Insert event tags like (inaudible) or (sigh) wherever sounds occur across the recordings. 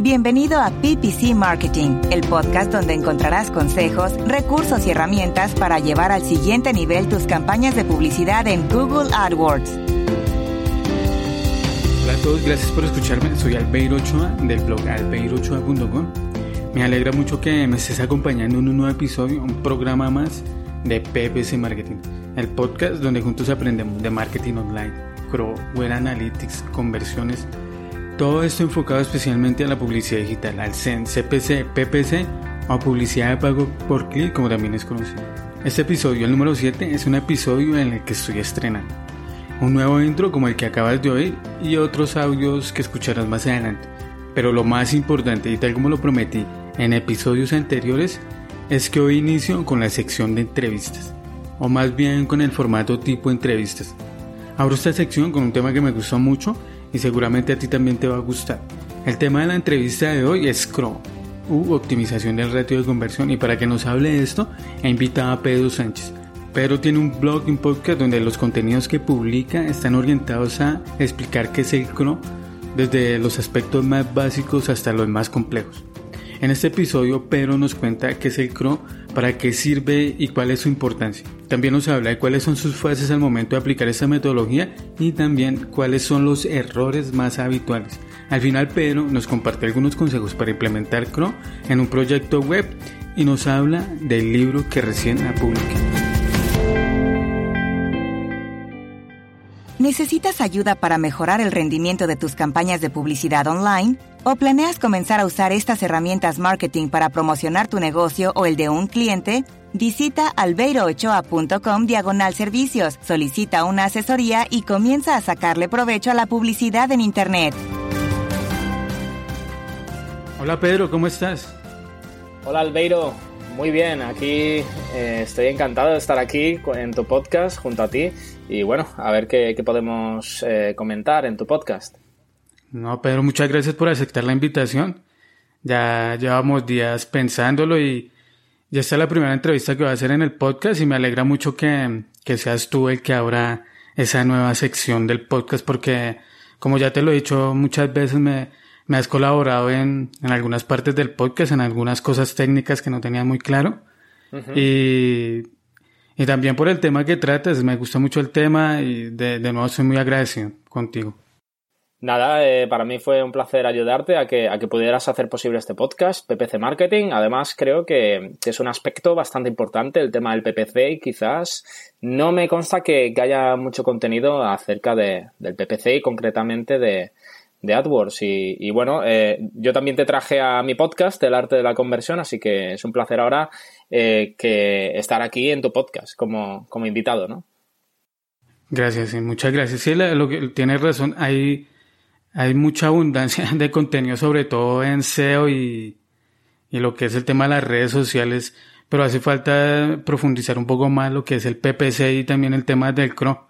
Bienvenido a PPC Marketing, el podcast donde encontrarás consejos, recursos y herramientas para llevar al siguiente nivel tus campañas de publicidad en Google AdWords. Hola a todos, gracias por escucharme. Soy Albeiro Ochoa del blog albeirochoa.com. Me alegra mucho que me estés acompañando en un nuevo episodio, un programa más de PPC Marketing, el podcast donde juntos aprendemos de marketing online, Crow, Web Analytics, conversiones todo esto enfocado especialmente a la publicidad digital, al CEN, CPC, PPC o publicidad de pago por clic, como también es conocido. Este episodio, el número 7, es un episodio en el que estoy estrenando. Un nuevo intro como el que acabas de oír y otros audios que escucharás más adelante. Pero lo más importante, y tal como lo prometí en episodios anteriores, es que hoy inicio con la sección de entrevistas, o más bien con el formato tipo entrevistas. Abro esta sección con un tema que me gustó mucho y seguramente a ti también te va a gustar. El tema de la entrevista de hoy es Chrome u optimización del ratio de conversión y para que nos hable de esto he invitado a Pedro Sánchez. Pedro tiene un blog y un podcast donde los contenidos que publica están orientados a explicar qué es el CRO desde los aspectos más básicos hasta los más complejos. En este episodio Pedro nos cuenta qué es el CRO, para qué sirve y cuál es su importancia. También nos habla de cuáles son sus fases al momento de aplicar esta metodología y también cuáles son los errores más habituales. Al final Pedro nos comparte algunos consejos para implementar CRO en un proyecto web y nos habla del libro que recién ha publicado. ¿Necesitas ayuda para mejorar el rendimiento de tus campañas de publicidad online? ¿O planeas comenzar a usar estas herramientas marketing para promocionar tu negocio o el de un cliente? Visita albeiroochoa.com diagonal servicios, solicita una asesoría y comienza a sacarle provecho a la publicidad en Internet. Hola Pedro, ¿cómo estás? Hola Albeiro, muy bien, aquí eh, estoy encantado de estar aquí en tu podcast junto a ti y bueno, a ver qué, podemos eh, comentar en tu podcast. No, Pedro, muchas gracias por aceptar la invitación. Ya llevamos días pensándolo y ya está la primera entrevista que voy a hacer en el podcast y me alegra mucho que, seas tú el que abra esa nueva sección del podcast porque, como ya te lo he dicho muchas veces, me, has colaborado en, algunas partes del podcast, en algunas cosas técnicas que no tenía muy claro. y, y también por el tema que tratas, me gusta mucho el tema y de, de nuevo soy muy agradecido contigo. Nada, eh, para mí fue un placer ayudarte a que, a que pudieras hacer posible este podcast, PPC Marketing. Además, creo que, es un aspecto bastante importante el tema del PPC y quizás no me consta que, haya mucho contenido acerca de, del PPC y concretamente de, de AdWords. Y, bueno, eh, yo también te traje a mi podcast, El Arte de la Conversión, así que es un placer ahora eh, que estar aquí en tu podcast como, como invitado, ¿no? Gracias, sí, muchas gracias. Sí, lo que, tienes razón, hay hay mucha abundancia (laughs) de contenido, sobre todo en SEO y, y lo que es el tema de las redes sociales, pero hace falta profundizar un poco más lo que es el PPC y también el tema del CRO.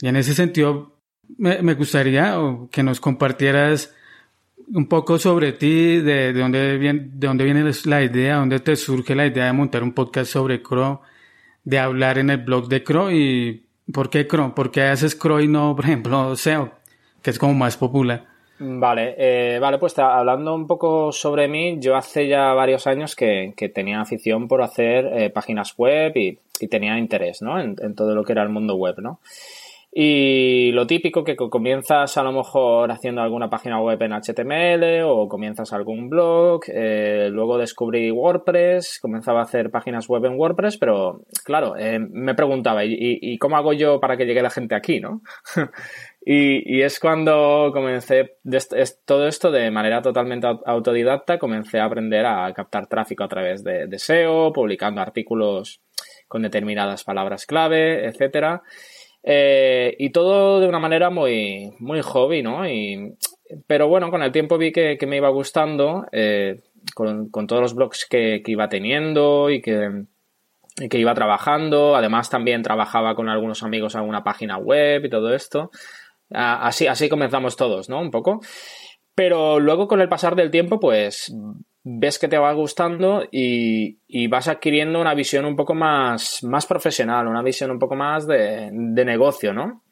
Y en ese sentido, me, gustaría que nos compartieras un poco sobre ti, de, de, dónde viene, de dónde viene la idea, dónde te surge la idea de montar un podcast sobre CRO, de hablar en el blog de CRO y por qué CRO, por qué haces CRO y no, por ejemplo, SEO que es como más popular. Vale, eh, vale, pues hablando un poco sobre mí, yo hace ya varios años que, tenía afición por hacer eh, páginas web y, tenía interés, ¿no? En, todo lo que era el mundo web, ¿no? Y lo típico que comienzas a lo mejor haciendo alguna página web en HTML o comienzas algún blog, eh, luego descubrí WordPress, comenzaba a hacer páginas web en WordPress, pero claro, me preguntaba, ¿y, ¿y, cómo hago yo para que llegue la gente aquí, no? (laughs) Y, es cuando comencé todo esto de manera totalmente autodidacta, comencé a aprender a captar tráfico a través de, SEO, publicando artículos con determinadas palabras clave, etcétera. Eh, y todo de una manera muy, muy hobby, ¿no? Y, pero bueno, con el tiempo vi que, me iba gustando, eh, con, todos los blogs que, iba teniendo y que, que iba trabajando. Además, también trabajaba con algunos amigos alguna página web y todo esto. Así, así comenzamos todos, ¿no? Un poco. Pero luego con el pasar del tiempo, pues ves que te va gustando y, vas adquiriendo una visión un poco más, más profesional, una visión un poco más de, negocio, ¿no?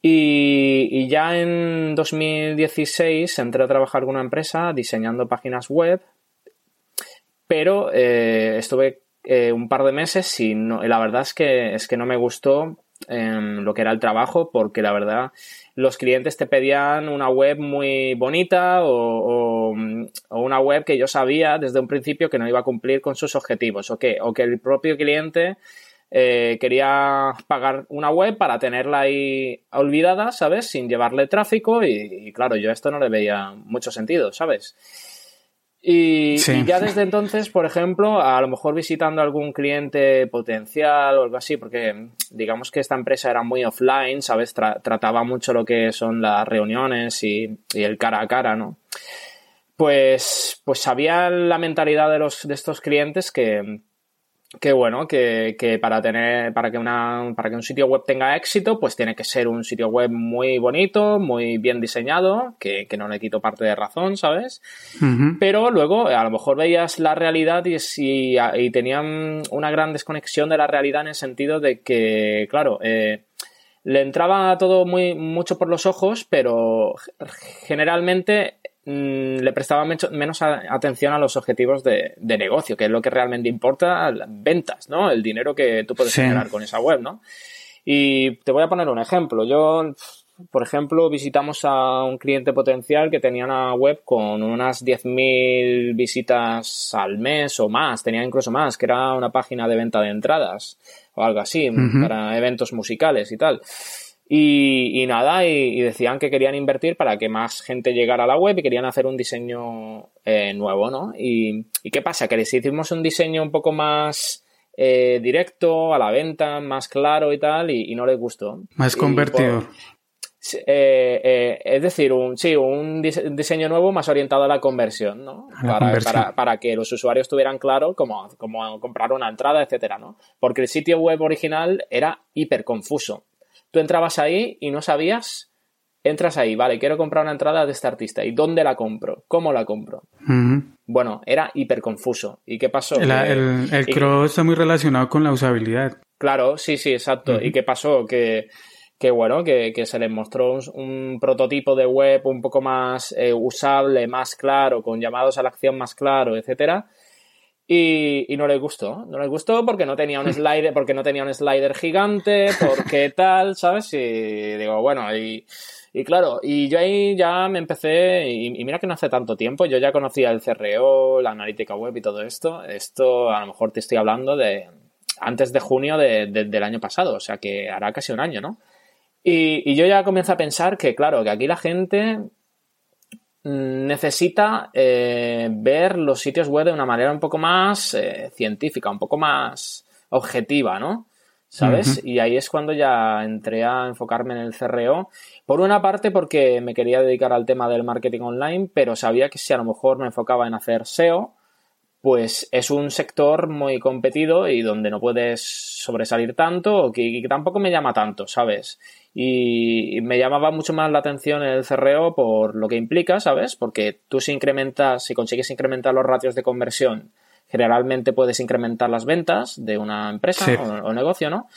Y, ya en 2016 entré a trabajar con una empresa diseñando páginas web, pero eh, estuve eh, un par de meses y, la verdad es que, es que no me gustó em, lo que era el trabajo porque la verdad los clientes te pedían una web muy bonita o, una web que yo sabía desde un principio que no iba a cumplir con sus objetivos o que, o que el propio cliente eh, quería pagar una web para tenerla ahí olvidada, ¿sabes? Sin llevarle tráfico y, claro, yo esto no le veía mucho sentido, ¿sabes? Y, ya desde entonces, por ejemplo, a lo mejor visitando algún cliente potencial o algo así, porque digamos que esta empresa era muy offline, ¿sabes? trataba mucho lo que son las reuniones y, y, el cara a cara, ¿no? Pues, pues sabía la mentalidad de, los, de estos clientes que, que bueno, que, que, para tener, para que una, para que un sitio web tenga éxito, pues tiene que ser un sitio web muy bonito, muy bien diseñado, que, que no le quito parte de razón, ¿sabes? Pero luego, a lo mejor veías la realidad y, y, y, tenían una gran desconexión de la realidad en el sentido de que, claro, eh, le entraba todo muy, mucho por los ojos, pero generalmente le prestaba menos atención a los objetivos de, negocio, que es lo que realmente importa, las ventas, ¿no? El dinero que tú puedes generar con esa web, ¿no? Y te voy a poner un ejemplo. Yo, por ejemplo, visitamos a un cliente potencial que tenía una web con unas 10.000 visitas al mes o más, tenía incluso más, que era una página de venta de entradas o algo así, para eventos musicales y tal. Y, nada, y, decían que querían invertir para que más gente llegara a la web y querían hacer un diseño eh, nuevo, ¿no? Y, qué pasa? Que les hicimos un diseño un poco más eh, directo, a la venta, más claro y tal, y, no les gustó. Más convertido. Eh, es decir, un, sí, un diseño nuevo más orientado a la conversión, ¿no? Para, para, que los usuarios tuvieran claro cómo, cómo comprar una entrada, etcétera, ¿no? Porque el sitio web original era hiper confuso Tú entrabas ahí y no sabías, entras ahí, vale, quiero comprar una entrada de este artista. ¿Y dónde la compro? ¿Cómo la compro? Bueno, era hiper confuso. ¿Y qué pasó? El, el, cross está muy relacionado con la usabilidad. Claro, sí, sí, exacto. ¿Y qué pasó? Que, que bueno, que, se les mostró un, prototipo de web un poco más eh, usable, más claro, con llamados a la acción más claro, etcétera y, no le gustó. No le gustó porque no tenía un (laughs) slider, porque no tenía un slider gigante, porque tal, ¿sabes? Y digo, bueno, y, y claro, y yo ahí ya me empecé, y, mira que no hace tanto tiempo, yo ya conocía el CRO, la analítica web y todo esto. Esto a lo mejor te estoy hablando de antes de junio del año pasado, o sea que hará casi un año, ¿no? Y, y yo ya comienzo a pensar que, claro, que aquí la gente necesita eh, ver los sitios web de una manera un poco más eh, científica, un poco más objetiva, ¿no? ¿Sabes? Y ahí es cuando ya entré a enfocarme en el CRO. Por una parte porque me quería dedicar al tema del marketing online, pero sabía que si a lo mejor me enfocaba en hacer SEO, pues es un sector muy competido y donde no puedes sobresalir tanto o que tampoco me llama tanto, ¿sabes? y me llamaba mucho más la atención el CRO por lo que implica, ¿sabes? Porque tú si incrementas, si consigues incrementar los ratios de conversión, generalmente puedes incrementar las ventas de una empresa o, negocio, ¿no?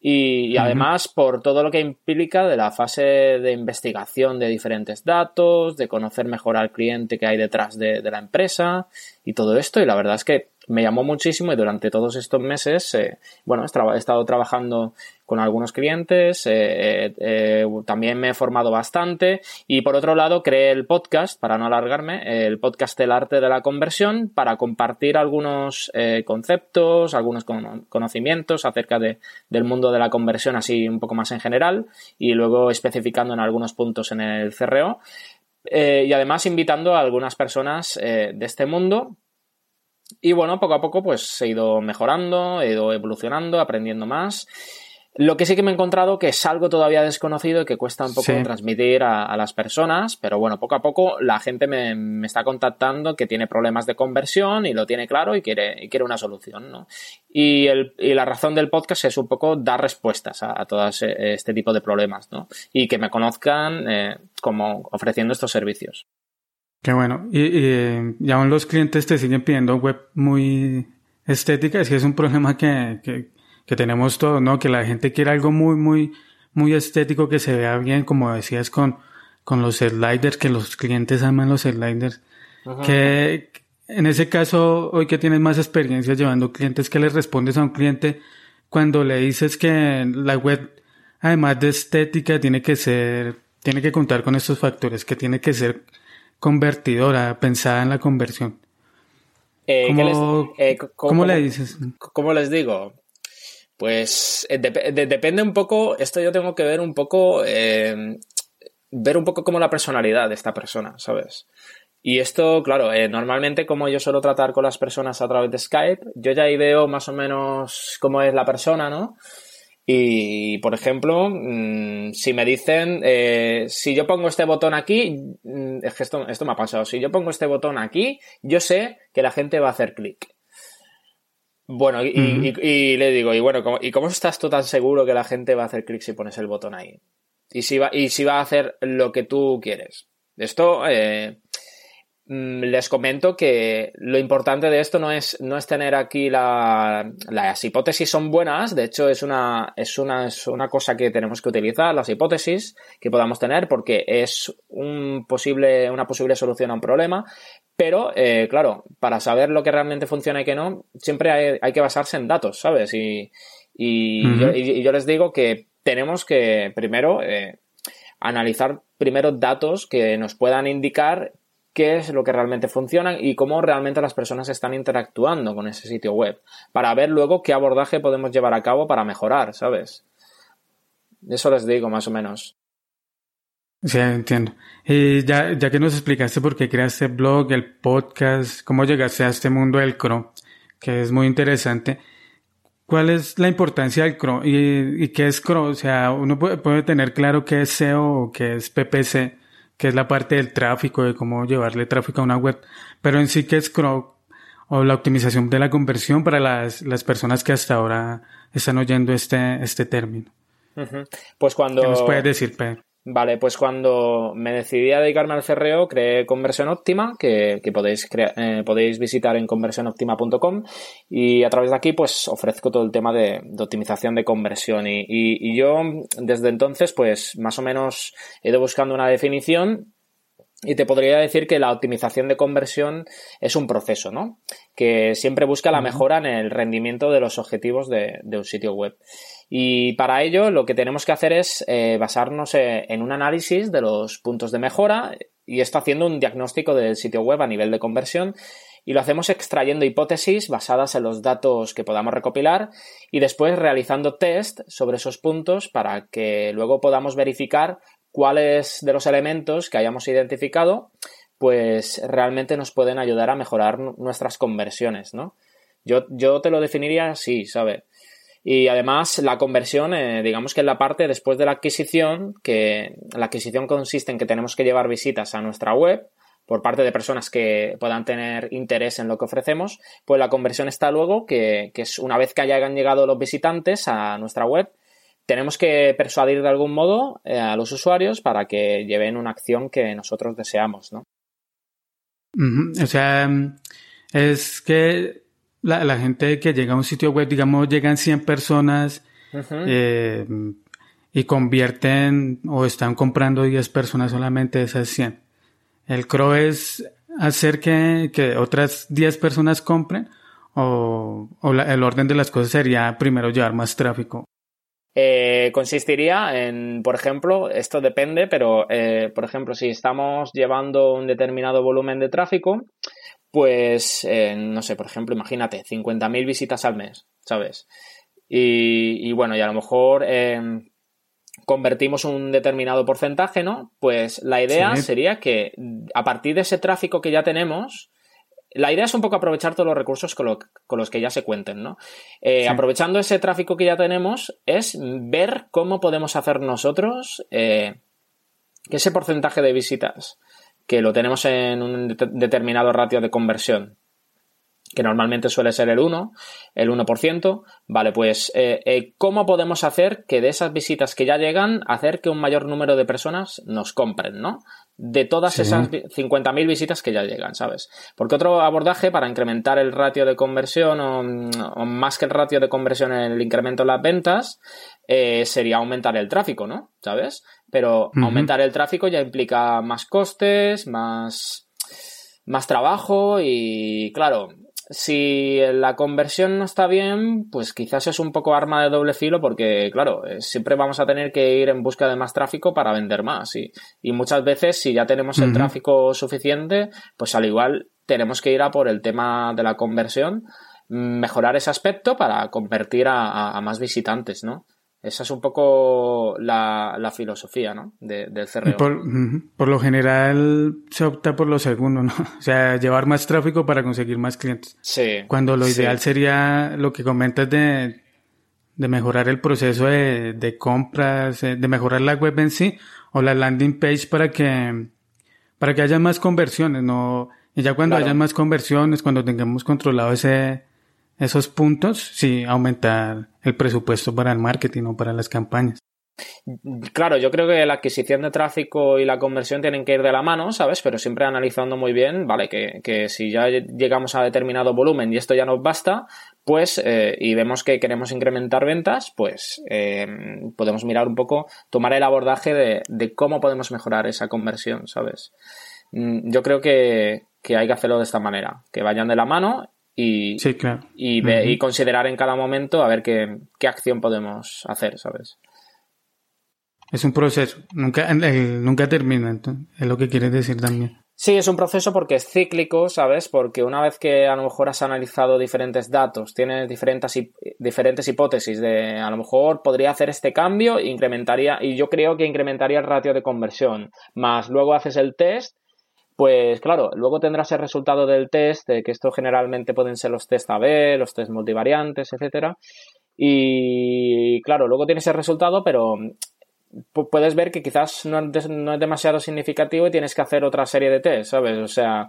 Y, además por todo lo que implica de la fase de investigación de diferentes datos, de conocer mejor al cliente que hay detrás de, la empresa y todo esto. Y la verdad es que me llamó muchísimo y durante todos estos meses, eh, bueno, he estado trabajando con algunos clientes, eh, eh, también me he formado bastante y por otro lado creé el podcast, para no alargarme, el podcast El arte de la conversión, para compartir algunos conceptos, algunos conocimientos acerca de, del mundo de la conversión así un poco más en general y luego especificando en algunos puntos en el CRO. y además invitando a algunas personas de este mundo y bueno, poco a poco pues he ido mejorando, he ido evolucionando, aprendiendo más lo que sí que me he encontrado que es algo todavía desconocido y que cuesta un poco transmitir a, las personas, pero bueno, poco a poco la gente me, está contactando que tiene problemas de conversión y lo tiene claro y quiere, y quiere una solución, ¿no? Y, el, y la razón del podcast es un poco dar respuestas a, a todo este tipo de problemas, ¿no? Y que me conozcan eh, como ofreciendo estos servicios. Qué bueno. Y, y, aún los clientes te siguen pidiendo web muy estética, es que es un problema que, que que tenemos todos, ¿no? Que la gente quiere algo muy, muy, muy estético, que se vea bien, como decías, con, con los sliders, que los clientes aman los sliders. Que en ese caso, hoy que tienes más experiencia llevando clientes, que les respondes a un cliente cuando le dices que la web, además de estética, tiene que ser, tiene que contar con estos factores, que tiene que ser convertidora, pensada en la conversión. Eh, ¿Cómo, eh, ¿Cómo, le dices? ¿Cómo les digo? Pues eh, depende un poco, esto yo tengo que ver un poco, eh, ver un poco como la personalidad de esta persona, ¿sabes? Y esto, claro, eh, normalmente como yo suelo tratar con las personas a través de Skype, yo ya ahí veo más o menos cómo es la persona, ¿no? Y, por ejemplo, mm, si me dicen, si yo pongo este botón aquí, mm, es que esto, esto me ha pasado, si yo pongo este botón aquí, yo sé que la gente va a hacer clic. Bueno, y, le digo, y bueno, ¿y cómo estás tú tan seguro que la gente va a hacer clic si pones el botón ahí? Y si va, y si va a hacer lo que tú quieres. Esto, eh, les comento que lo importante de esto no es, no es tener aquí la, las hipótesis son buenas, de hecho es una, es una, es una cosa que tenemos que utilizar, las hipótesis que podamos tener, porque es un posible, una posible solución a un problema, pero, eh, claro, para saber lo que realmente funciona y que no, siempre hay, que basarse en datos, ¿sabes? Y, yo, les digo que tenemos que primero eh, analizar primero datos que nos puedan indicar qué es lo que realmente funciona y cómo realmente las personas están interactuando con ese sitio web, para ver luego qué abordaje podemos llevar a cabo para mejorar, ¿sabes? Eso les digo más o menos. Sí, entiendo. Y ya, ya que nos explicaste por qué creaste el blog, el podcast, cómo llegaste a este mundo del CRO, que es muy interesante, ¿cuál es la importancia del CRO y, qué es CRO? O sea, uno puede, tener claro qué es SEO o qué es PPC, que es la parte del tráfico, de cómo llevarle tráfico a una web, pero en sí qué es o la optimización de la conversión para las, las personas que hasta ahora están oyendo este, este término. Pues cuando... ¿Qué nos puedes decir, Pedro? Vale, pues cuando me decidí a dedicarme al cerreo, creé Conversión Óptima, que, podéis, eh, podéis visitar en conversionoptima.com y a través de aquí pues ofrezco todo el tema de, optimización de conversión y, yo desde entonces pues más o menos he ido buscando una definición y te podría decir que la optimización de conversión es un proceso, ¿no? Que siempre busca la mejora en el rendimiento de los objetivos de un sitio web. Y para ello lo que tenemos que hacer es eh, basarnos eh, en un análisis de los puntos de mejora y esto haciendo un diagnóstico del sitio web a nivel de conversión y lo hacemos extrayendo hipótesis basadas en los datos que podamos recopilar y después realizando test sobre esos puntos para que luego podamos verificar cuáles de los elementos que hayamos identificado pues realmente nos pueden ayudar a mejorar nuestras conversiones, ¿no? Yo, yo te lo definiría así, ¿sabes? Y además la conversión, eh, digamos que es la parte después de la adquisición, que la adquisición consiste en que tenemos que llevar visitas a nuestra web por parte de personas que puedan tener interés en lo que ofrecemos, pues la conversión está luego, que, es una vez que hayan llegado los visitantes a nuestra web, tenemos que persuadir de algún modo eh, a los usuarios para que lleven una acción que nosotros deseamos, ¿no? O sea, es que la, gente que llega a un sitio web, digamos, llegan 100 personas eh, y convierten o están comprando 10 personas solamente de esas 100. El CRO es hacer que, otras 10 personas compren o, el orden de las cosas sería primero llevar más tráfico. Eh, consistiría en, por ejemplo, esto depende, pero eh, por ejemplo, si estamos llevando un determinado volumen de tráfico, pues, eh, no sé, por ejemplo, imagínate, 50.000 visitas al mes, ¿sabes? Y, bueno, y a lo mejor em, convertimos un determinado porcentaje, ¿no? Pues la idea sería que a partir de ese tráfico que ya tenemos, la idea es un poco aprovechar todos los recursos con, los que ya se cuenten, ¿no? Eh, aprovechando ese tráfico que ya tenemos, es ver cómo podemos hacer nosotros eh, que ese porcentaje de visitas que lo tenemos en un determinado ratio de conversión, que normalmente suele ser el 1, el 1%, vale, pues eh, eh, ¿cómo podemos hacer que de esas visitas que ya llegan, hacer que un mayor número de personas nos compren, ¿no? De todas esas 50.000 visitas que ya llegan, ¿sabes? Porque otro abordaje para incrementar el ratio de conversión o, más que el ratio de conversión en el incremento de las ventas eh, sería aumentar el tráfico, ¿no? ¿Sabes? Pero aumentar el tráfico ya implica más costes, más, más trabajo y claro, si la conversión no está bien, pues quizás es un poco arma de doble filo porque, claro, eh, siempre vamos a tener que ir en busca de más tráfico para vender más. Y, y muchas veces, si ya tenemos el tráfico suficiente, pues al igual tenemos que ir a por el tema de la conversión, mejorar ese aspecto para convertir a más visitantes, ¿no? Esa es un poco la, filosofía ¿no? del CRO. Por, lo general se opta por lo segundo, ¿no? (laughs) O sea, llevar más tráfico para conseguir más clientes. Sí. Cuando lo ideal sería lo que comentas de, de mejorar el proceso de, compras, eh, de mejorar la web en sí o la landing page para que, para que haya más conversiones, ¿no? Y ya cuando haya más conversiones, cuando tengamos controlado ese, esos puntos, sí, aumentar el presupuesto para el marketing o para las campañas. Claro, yo creo que la adquisición de tráfico y la conversión tienen que ir de la mano, ¿sabes? Pero siempre analizando muy bien, ¿vale? Que, si ya llegamos a determinado volumen y esto ya nos basta, pues, eh, y vemos que queremos incrementar ventas, pues eh, podemos mirar un poco, tomar el abordaje de, de, cómo podemos mejorar esa conversión, ¿sabes? Mm, yo creo que, que hay que hacerlo de esta manera, que vayan de la mano y, y, considerar en cada momento a ver qué, acción podemos hacer, ¿sabes? Es un proceso, nunca, nunca termina, es lo que quieres decir también. Sí, es un proceso porque es cíclico, ¿sabes? Porque una vez que a lo mejor has analizado diferentes datos, tienes diferentes, diferentes hipótesis de a lo mejor podría hacer este cambio, incrementaría, y yo creo que incrementaría el ratio de conversión, más luego haces el test pues claro, luego tendrás el resultado del test, que esto generalmente pueden ser los test AB, los test multivariantes, etcétera. Y claro, luego tienes el resultado, pero puedes ver que quizás no es, demasiado significativo y tienes que hacer otra serie de test, ¿sabes? O sea,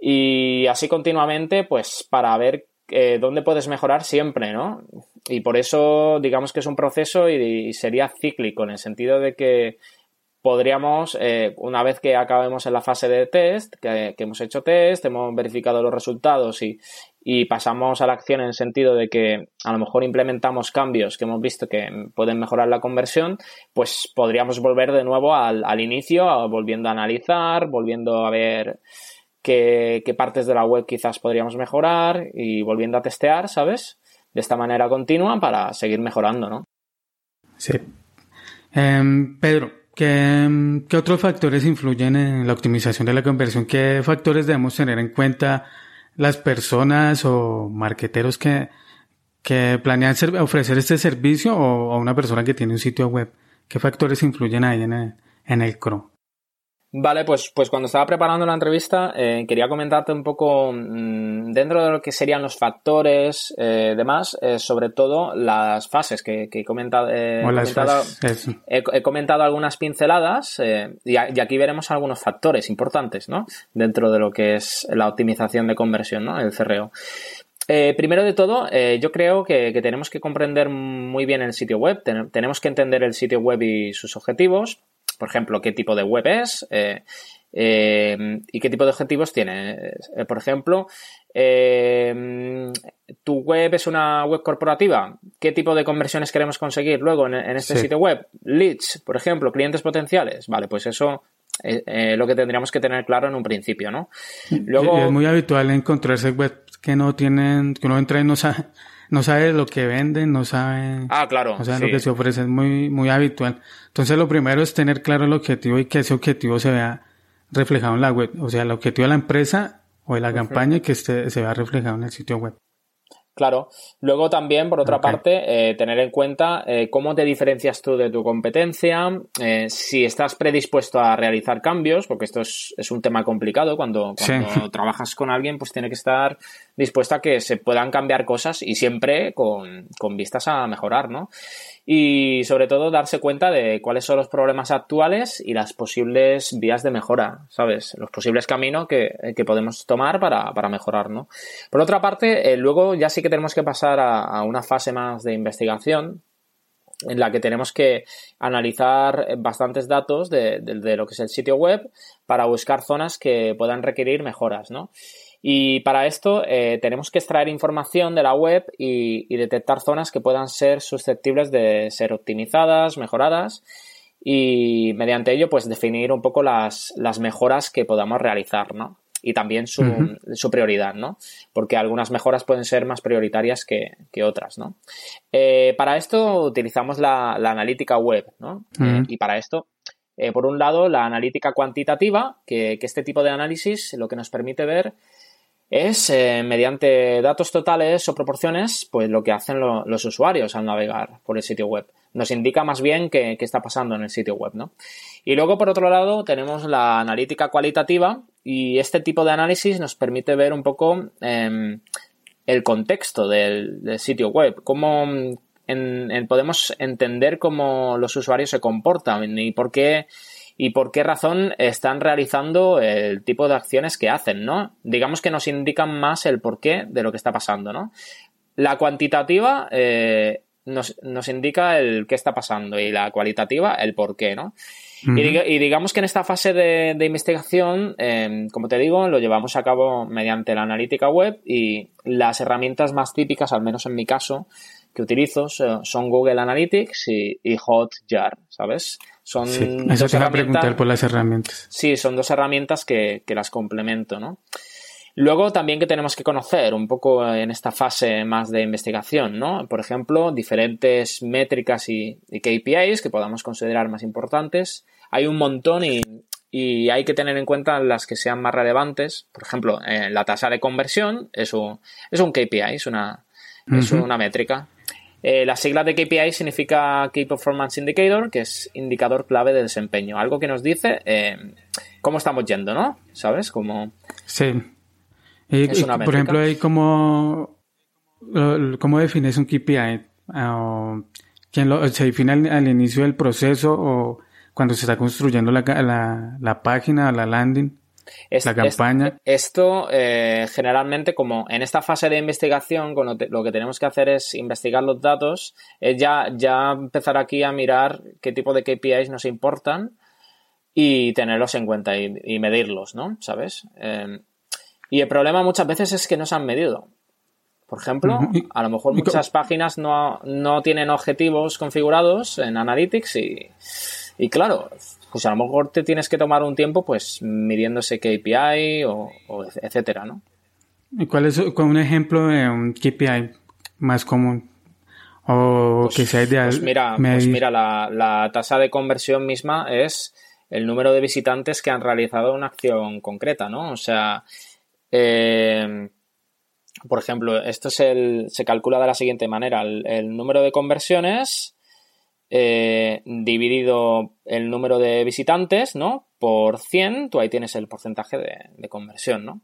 y así continuamente, pues para ver eh, dónde puedes mejorar siempre, ¿no? Y por eso digamos que es un proceso y sería cíclico, en el sentido de que podríamos, eh, una vez que acabemos en la fase de test, que, hemos hecho test, hemos verificado los resultados y, pasamos a la acción en el sentido de que a lo mejor implementamos cambios que hemos visto que pueden mejorar la conversión, pues podríamos volver de nuevo al, inicio, volviendo a analizar, volviendo a ver qué, qué partes de la web quizás podríamos mejorar y volviendo a testear, ¿sabes? De esta manera continua para seguir mejorando, ¿no? Sí. Em, Pedro, ¿Qué, otros factores influyen en la optimización de la conversión? ¿Qué factores debemos tener en cuenta las personas o marqueteros que, que planean ofrecer este servicio o, una persona que tiene un sitio web? ¿Qué factores influyen ahí en el, en el CRO? Vale, pues, pues cuando estaba preparando la entrevista eh, quería comentarte un poco mm, dentro de lo que serían los factores eh, demás, eh, sobre todo las fases que, he comentado. he, comentado algunas pinceladas y, aquí veremos algunos factores importantes ¿no? dentro de lo que es la optimización de conversión, ¿no? el CRO. primero de todo, yo creo que, tenemos que comprender muy bien el sitio web, tenemos que entender el sitio web y sus objetivos, por ejemplo, qué tipo de web es eh, eh, y qué tipo de objetivos tiene. Eh, por ejemplo, tu web es una web corporativa. ¿Qué tipo de conversiones queremos conseguir luego en, este sitio web? Leads, por ejemplo, clientes potenciales. Vale, pues eso es lo que tendríamos que tener claro en un principio, ¿no? Luego, es muy habitual encontrarse webs que no tienen, que uno entra y no sabe no sabe lo que venden, no sabe, ah, claro, o sea, lo que se ofrece es muy, muy habitual. Entonces lo primero es tener claro el objetivo y que ese objetivo se vea reflejado en la web, o sea, el objetivo de la empresa o de la campaña y que este, se vea reflejado en el sitio web. Claro. Luego también, por otra parte, eh, tener en cuenta eh, cómo te diferencias tú de tu competencia, eh, si estás predispuesto a realizar cambios, porque esto es, un tema complicado. Cuando, cuando trabajas con alguien, pues tiene que estar dispuesto a que se puedan cambiar cosas y siempre con, con vistas a mejorar, ¿no? Y sobre todo darse cuenta de cuáles son los problemas actuales y las posibles vías de mejora, ¿sabes? Los posibles caminos que, podemos tomar para, mejorar, ¿no? Por otra parte, eh, luego ya sí que tenemos que pasar a, una fase más de investigación en la que tenemos que analizar bastantes datos de, de, lo que es el sitio web para buscar zonas que puedan requerir mejoras, ¿no? Y para esto eh, tenemos que extraer información de la web y, detectar zonas que puedan ser susceptibles de ser optimizadas, mejoradas y mediante ello pues definir un poco las, mejoras que podamos realizar, ¿no? Y también su, prioridad, ¿no? Porque algunas mejoras pueden ser más prioritarias que, otras, ¿no? Eh, para esto utilizamos la, analítica web, ¿no? Eh, y para esto por un lado, la analítica cuantitativa, que, que, este tipo de análisis lo que nos permite ver es eh, mediante datos totales o proporciones, pues lo que hacen los usuarios al navegar por el sitio web. Nos indica más bien qué, está pasando en el sitio web, ¿no? Y luego, por otro lado, tenemos la analítica cualitativa y este tipo de análisis nos permite ver un poco em, el contexto del, sitio web, cómo podemos entender cómo los usuarios se comportan y por qué y por qué razón están realizando el tipo de acciones que hacen, ¿no? Digamos que nos indican más el porqué de lo que está pasando, ¿no? La cuantitativa eh, nos, indica el qué está pasando y la cualitativa el por qué, ¿no? y, digamos que en esta fase de, investigación, em, como te digo, lo llevamos a cabo mediante la analítica web y las herramientas más típicas, al menos en mi caso, que utilizo son Google Analytics y, y Hotjar, ¿sabes? Son eso te a preguntar por las herramientas. Sí, son dos herramientas que, las complemento, ¿no? Luego también que tenemos que conocer un poco en esta fase más de investigación, ¿no? Por ejemplo, diferentes métricas y, KPIs que podamos considerar más importantes. Hay un montón y, hay que tener en cuenta las que sean más relevantes. Por ejemplo, eh, la tasa de conversión es un, es un KPI, es una, es una métrica. Eh, la sigla de KPI significa Key Performance Indicator, que es indicador clave de desempeño. Algo que nos dice eh, cómo estamos yendo, ¿no? ¿Sabes? Como... Sí. por ejemplo, ¿cómo, ¿cómo defines un KPI? Uh, ¿Quién lo, ¿Se define al, inicio del proceso o cuando se está construyendo la, la, la página, la landing? La campaña. esto eh, generalmente como en esta fase de investigación lo, que tenemos que hacer es investigar los datos, es ya, ya empezar aquí a mirar qué tipo de KPIs nos importan y tenerlos en cuenta y, medirlos, ¿no? ¿Sabes? Em, y el problema muchas veces es que no se han medido. Por ejemplo, a lo mejor muchas páginas no, no tienen objetivos configurados en Analytics y, y claro, pues a lo mejor te tienes que tomar un tiempo pues midiendo ese KPI o, etcétera, ¿no? ¿Y cuál es un ejemplo de un KPI más común? O pues, que sea ideal. Pues mira, pues mira la, tasa de conversión misma es el número de visitantes que han realizado una acción concreta, ¿no? O sea, eh, por ejemplo, esto es el, se calcula de la siguiente manera: el número de conversiones eh, dividido el número de visitantes, ¿no? Por 100, tú ahí tienes el porcentaje de, conversión, ¿no?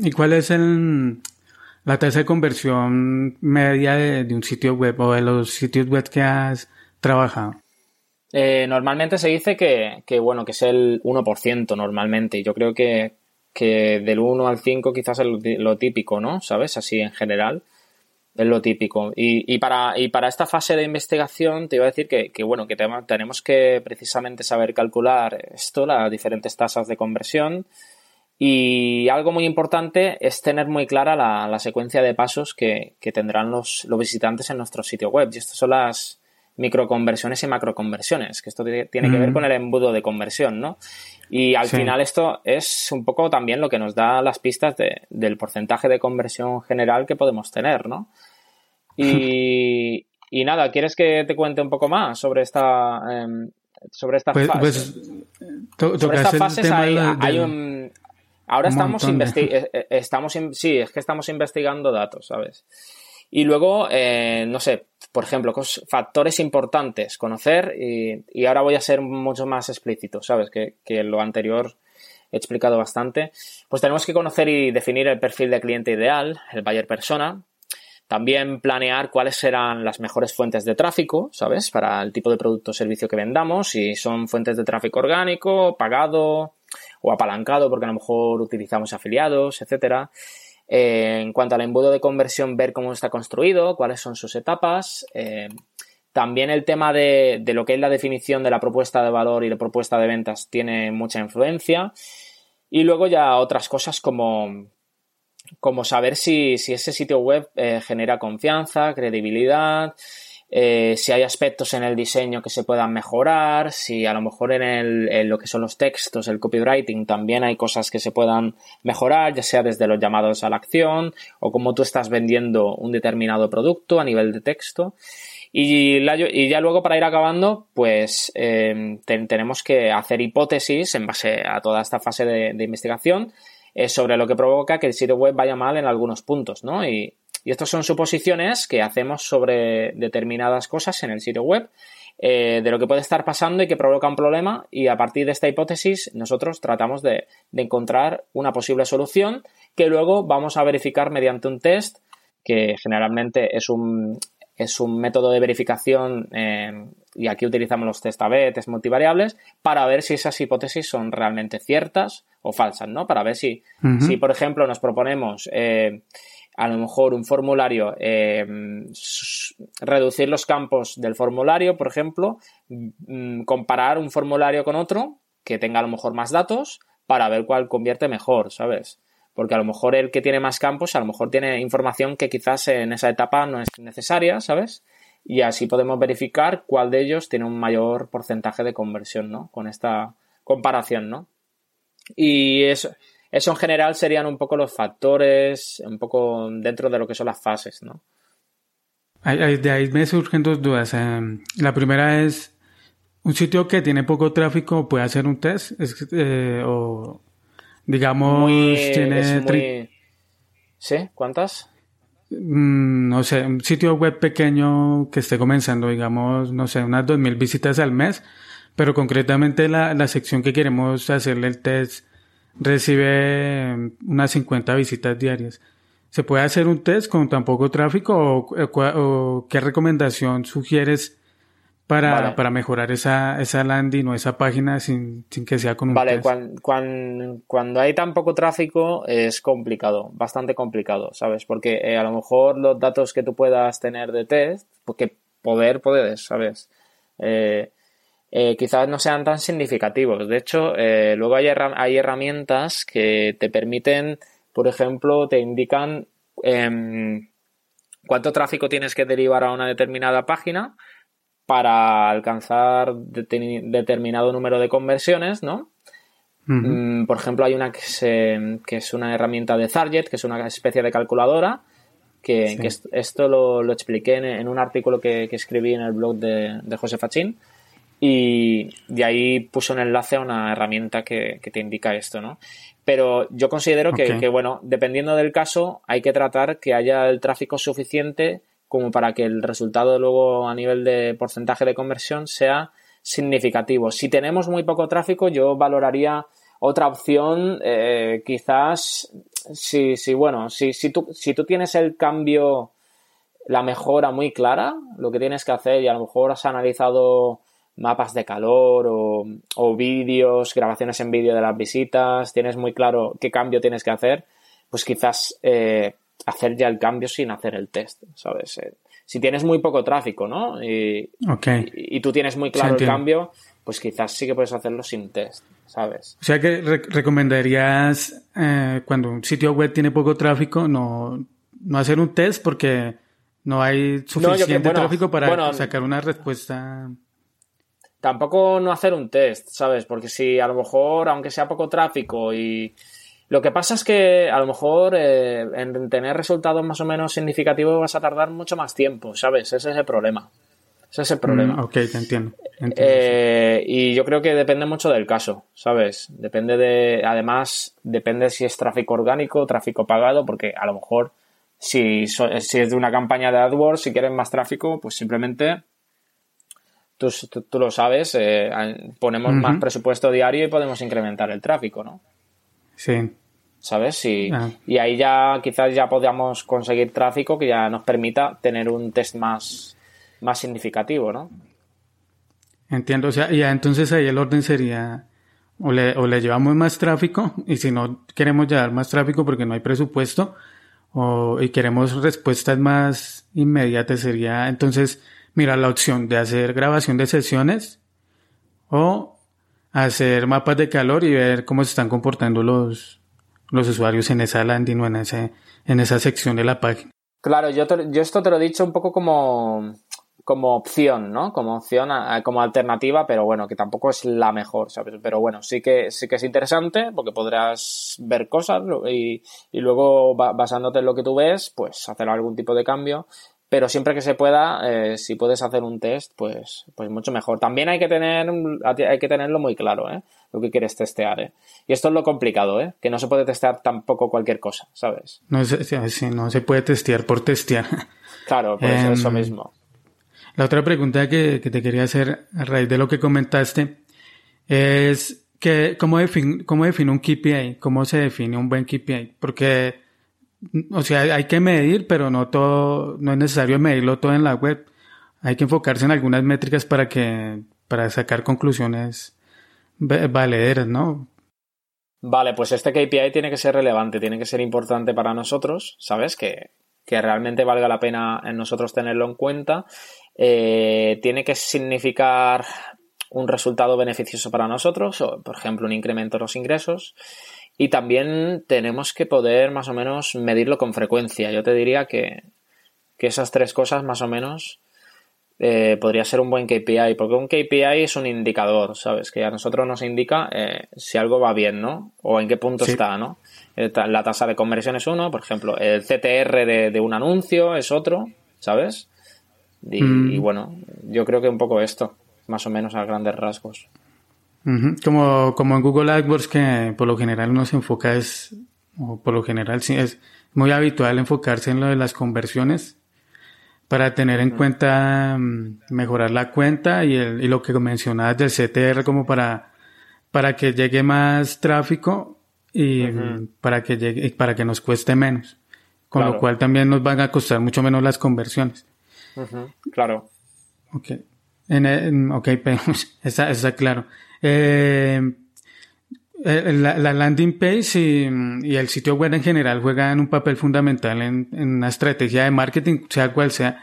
¿Y cuál es el, la tasa de conversión media de, un sitio web o de los sitios web que has trabajado? Eh, normalmente se dice que, bueno, que es el 1% normalmente. Y yo creo que, que del 1 al 5 quizás es lo típico, ¿no? ¿Sabes? Así en general. Es lo típico. Y, y, para, y para esta fase de investigación te iba a decir que, que bueno, que tenemos que precisamente saber calcular esto, las diferentes tasas de conversión. Y algo muy importante es tener muy clara la, la secuencia de pasos que, que tendrán los, los, visitantes en nuestro sitio web. Y estas son las microconversiones y macroconversiones, que esto tiene que ver con el embudo de conversión, ¿no? Y al final esto es un poco también lo que nos da las pistas de, del porcentaje de conversión general que podemos tener, ¿no? Y, (laughs) y nada, ¿quieres que te cuente un poco más sobre esta, em, sobre esta pues, fase? Pues, sobre esta fase hay, un... Ahora estamos, eh, eh, estamos sí, es que estamos investigando datos, ¿sabes? Y luego, eh, no sé, por ejemplo, factores importantes, conocer, y, y, ahora voy a ser mucho más explícito, ¿sabes? Que, que lo anterior he explicado bastante. Pues tenemos que conocer y definir el perfil de cliente ideal, el buyer persona. También planear cuáles serán las mejores fuentes de tráfico, ¿sabes? Para el tipo de producto o servicio que vendamos, si son fuentes de tráfico orgánico, pagado o apalancado, porque a lo mejor utilizamos afiliados, etcétera. Eh, en cuanto al embudo de conversión, ver cómo está construido, cuáles son sus etapas. Eh, también el tema de, lo que es la definición de la propuesta de valor y la propuesta de ventas tiene mucha influencia. Y luego ya otras cosas como, como saber si, si ese sitio web eh, genera confianza, credibilidad, eh, si hay aspectos en el diseño que se puedan mejorar, si a lo mejor en, el, en, lo que son los textos, el copywriting, también hay cosas que se puedan mejorar, ya sea desde los llamados a la acción o cómo tú estás vendiendo un determinado producto a nivel de texto. Y, ya luego para ir acabando, pues ten, tenemos que hacer hipótesis en base a toda esta fase de, de investigación eh, sobre lo que provoca que el sitio web vaya mal en algunos puntos, ¿no? Y, y estas son suposiciones que hacemos sobre determinadas cosas en el sitio web, eh, de lo que puede estar pasando y que provoca un problema, y a partir de esta hipótesis nosotros tratamos de, de encontrar una posible solución que luego vamos a verificar mediante un test que generalmente es un, es un método de verificación eh, y aquí utilizamos los test A-B, test multivariables, para ver si esas hipótesis son realmente ciertas o falsas, ¿no? Para ver si, uh -huh. si por ejemplo, nos proponemos eh, a lo mejor un formulario, eh, reducir los campos del formulario, por ejemplo, mm, comparar un formulario con otro que tenga a lo mejor más datos para ver cuál convierte mejor, ¿sabes? Porque a lo mejor el que tiene más campos, a lo mejor tiene información que quizás en esa etapa no es necesaria, ¿sabes? Y así podemos verificar cuál de ellos tiene un mayor porcentaje de conversión, ¿no? Con esta comparación, ¿no? Y eso, eso en general serían un poco los factores, un poco dentro de lo que son las fases, ¿no? De ahí me surgen dos dudas. La primera es, ¿un sitio que tiene poco tráfico puede hacer un test? Es, eh, o, digamos, muy, tiene... Muy... ¿Sí? ¿Cuántas? Mm, no sé, un sitio web pequeño que esté comenzando, digamos, no sé, unas 2.000 visitas al mes, pero concretamente la, la sección que queremos hacerle el test recibe unas 50 visitas diarias. ¿Se puede hacer un test con tan poco tráfico o, o qué recomendación sugieres para, vale. para mejorar esa, esa landing o esa página sin, sin que sea con un vale, test? Cuando, cuando, cuando, hay tan poco tráfico es complicado, bastante complicado, ¿sabes? Porque eh, a lo mejor los datos que tú puedas tener de test, porque poder puedes, ¿sabes? Eh, eh, quizás no sean tan significativos. De hecho, eh, luego hay, herra hay, herramientas que te permiten, por ejemplo, te indican eh, cuánto tráfico tienes que derivar a una determinada página para alcanzar de determinado número de conversiones, ¿no? Uh -huh. Por ejemplo, hay una que, se, que, es una herramienta de Target, que es una especie de calculadora, que, sí. que esto lo, lo expliqué en, en, un artículo que, que, escribí en el blog de, de José Fachín, y de ahí puso un enlace a una herramienta que, que te indica esto, ¿no? Pero yo considero que, bueno, dependiendo del caso, hay que tratar que haya el tráfico suficiente como para que el resultado luego a nivel de porcentaje de conversión sea significativo. Si tenemos muy poco tráfico, yo valoraría otra opción, eh, quizás, si, si bueno, si, si, tú, si tú tienes el cambio, la mejora muy clara, lo que tienes que hacer y a lo mejor has analizado mapas de calor o, o vídeos, grabaciones en vídeo de las visitas, tienes muy claro qué cambio tienes que hacer, pues quizás eh, hacer ya el cambio sin hacer el test, ¿sabes? Eh, si tienes muy poco tráfico, ¿no? Y, okay. y, y tú tienes muy claro el cambio, pues quizás sí que puedes hacerlo sin test, ¿sabes? O sea que re recomendarías eh, cuando un sitio web tiene poco tráfico no, no hacer un test porque no hay suficiente no, que, bueno, tráfico para bueno, sacar una respuesta tampoco no hacer un test, ¿sabes? Porque si a lo mejor, aunque sea poco tráfico y... Lo que pasa es que a lo mejor eh, en tener resultados más o menos significativos vas a tardar mucho más tiempo, ¿sabes? Ese es el problema. Ese es el problema. Mm, ok, te entiendo. entiendo eh. Y yo creo que depende mucho del caso, ¿sabes? Depende de... Además, depende si es tráfico orgánico tráfico pagado, porque a lo mejor si, si es de una campaña de AdWords, si quieren más tráfico, pues simplemente tú, tú, tú lo sabes, eh, ponemos uh -huh. más presupuesto diario y podemos incrementar el tráfico, ¿no? Sí. ¿sabes? Y, ah. y ahí ya quizás ya podamos conseguir tráfico que ya nos permita tener un test más, más significativo, ¿no? Entiendo, o sea, ya entonces ahí el orden sería o le, o le llevamos más tráfico y si no queremos llevar más tráfico porque no hay presupuesto o, y queremos respuestas más inmediatas sería entonces mira la opción de hacer grabación de sesiones o hacer mapas de calor y ver cómo se están comportando los, los usuarios en esa landing o en, ese, en esa sección de la página. Claro, yo, yo esto te lo he dicho un poco como, como opción, ¿no? Como opción, como alternativa, pero bueno, que tampoco es la mejor, ¿sabes? Pero bueno, sí que, sí que es interesante porque podrás ver cosas y, y luego basándote en lo que tú ves, pues hacer algún tipo de cambio. Pero siempre que se pueda, eh, si puedes hacer un test, pues, pues mucho mejor. También hay que tener, hay que tenerlo muy claro, ¿eh? Lo que quieres testear, ¿eh? Y esto es lo complicado, ¿eh? Que no se puede testear tampoco cualquier cosa, ¿sabes? No, se, no se puede testear por testear. (laughs) Claro, pues eso em, mismo. La otra pregunta que, te quería hacer a raíz de lo que comentaste es que cómo, define, cómo define un KPI, cómo se define un buen KPI, porque o sea, hay que medir, pero no todo, no es necesario medirlo todo en la web. Hay que enfocarse en algunas métricas para que, para sacar conclusiones valederas, ¿no? Vale, pues este KPI tiene que ser relevante, tiene que ser importante para nosotros, ¿sabes? Que, que realmente valga la pena en nosotros tenerlo en cuenta eh, tiene que significar un resultado beneficioso para nosotros, o, por ejemplo, un incremento de los ingresos. Y también tenemos que poder más o menos medirlo con frecuencia. Yo te diría que, esas tres cosas más o menos eh, podría ser un buen KPI, porque un KPI es un indicador, ¿sabes? Que a nosotros nos indica eh, si algo va bien, ¿no? O en qué punto está, ¿no? La tasa de conversión es uno, por ejemplo, el CTR de, de un anuncio es otro, ¿sabes? Mm. Y, bueno, yo creo que un poco esto, más o menos a grandes rasgos. Como, como en Google AdWords, que por lo general uno se enfoca es, o por lo general sí, es muy habitual enfocarse en lo de las conversiones para tener en cuenta mm, mejorar la cuenta y, el, y lo que mencionabas del CTR como para, para que llegue más tráfico y para que llegue, para que nos cueste menos. Con lo cual también nos van a costar mucho menos las conversiones. Claro. Ok. En, ok, (laughs) está, está claro. Eh, la, landing page y, el sitio web en general juegan un papel fundamental en, una estrategia de marketing, sea cual sea.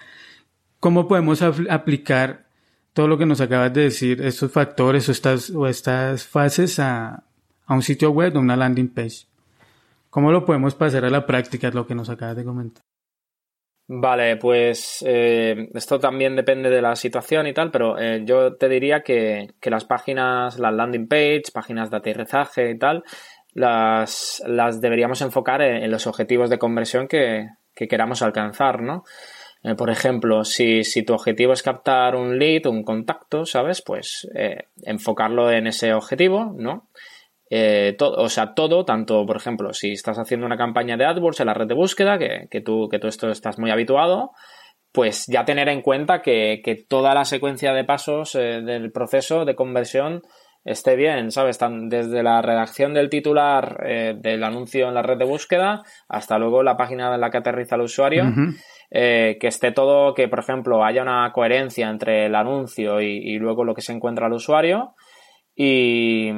¿Cómo podemos aplicar todo lo que nos acabas de decir, estos factores o estas, o estas fases a, a un sitio web o una landing page? ¿Cómo lo podemos pasar a la práctica? Lo que nos acabas de comentar. Vale, pues eh, esto también depende de la situación y tal, pero eh, yo te diría que, las páginas, las landing page, páginas de aterrizaje y tal, las, las deberíamos enfocar en, los objetivos de conversión que, queramos alcanzar, ¿no? Eh, por ejemplo, si, si, tu objetivo es captar un lead, un contacto, ¿sabes? Pues enfocarlo en ese objetivo, ¿no? Eh, todo, o sea, todo, tanto, por ejemplo, si estás haciendo una campaña de AdWords en la red de búsqueda, que, que tú, que tú esto estás muy habituado, pues ya tener en cuenta que, que toda la secuencia de pasos eh, del proceso de conversión esté bien, ¿sabes? desde la redacción del titular eh, del anuncio en la red de búsqueda hasta luego la página en la que aterriza el usuario, que esté todo, que por ejemplo haya una coherencia entre el anuncio y, y luego lo que se encuentra al usuario y,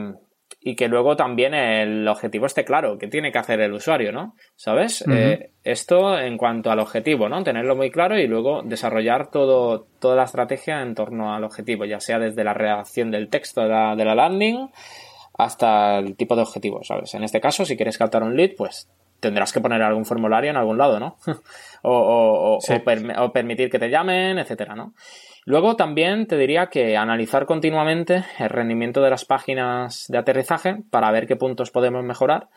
y que luego también el objetivo esté claro, que tiene que hacer el usuario, ¿no? ¿Sabes? Eh, esto en cuanto al objetivo, ¿no? Tenerlo muy claro y luego desarrollar todo, toda la estrategia en torno al objetivo, ya sea desde la redacción del texto de la, de la landing hasta el tipo de objetivo, ¿sabes? En este caso, si quieres captar un lead, pues tendrás que poner algún formulario en algún lado, ¿no? (laughs) o, o, permitir que te llamen, etcétera, ¿no? Luego también te diría que analizar continuamente el rendimiento de las páginas de aterrizaje para ver qué puntos podemos mejorar.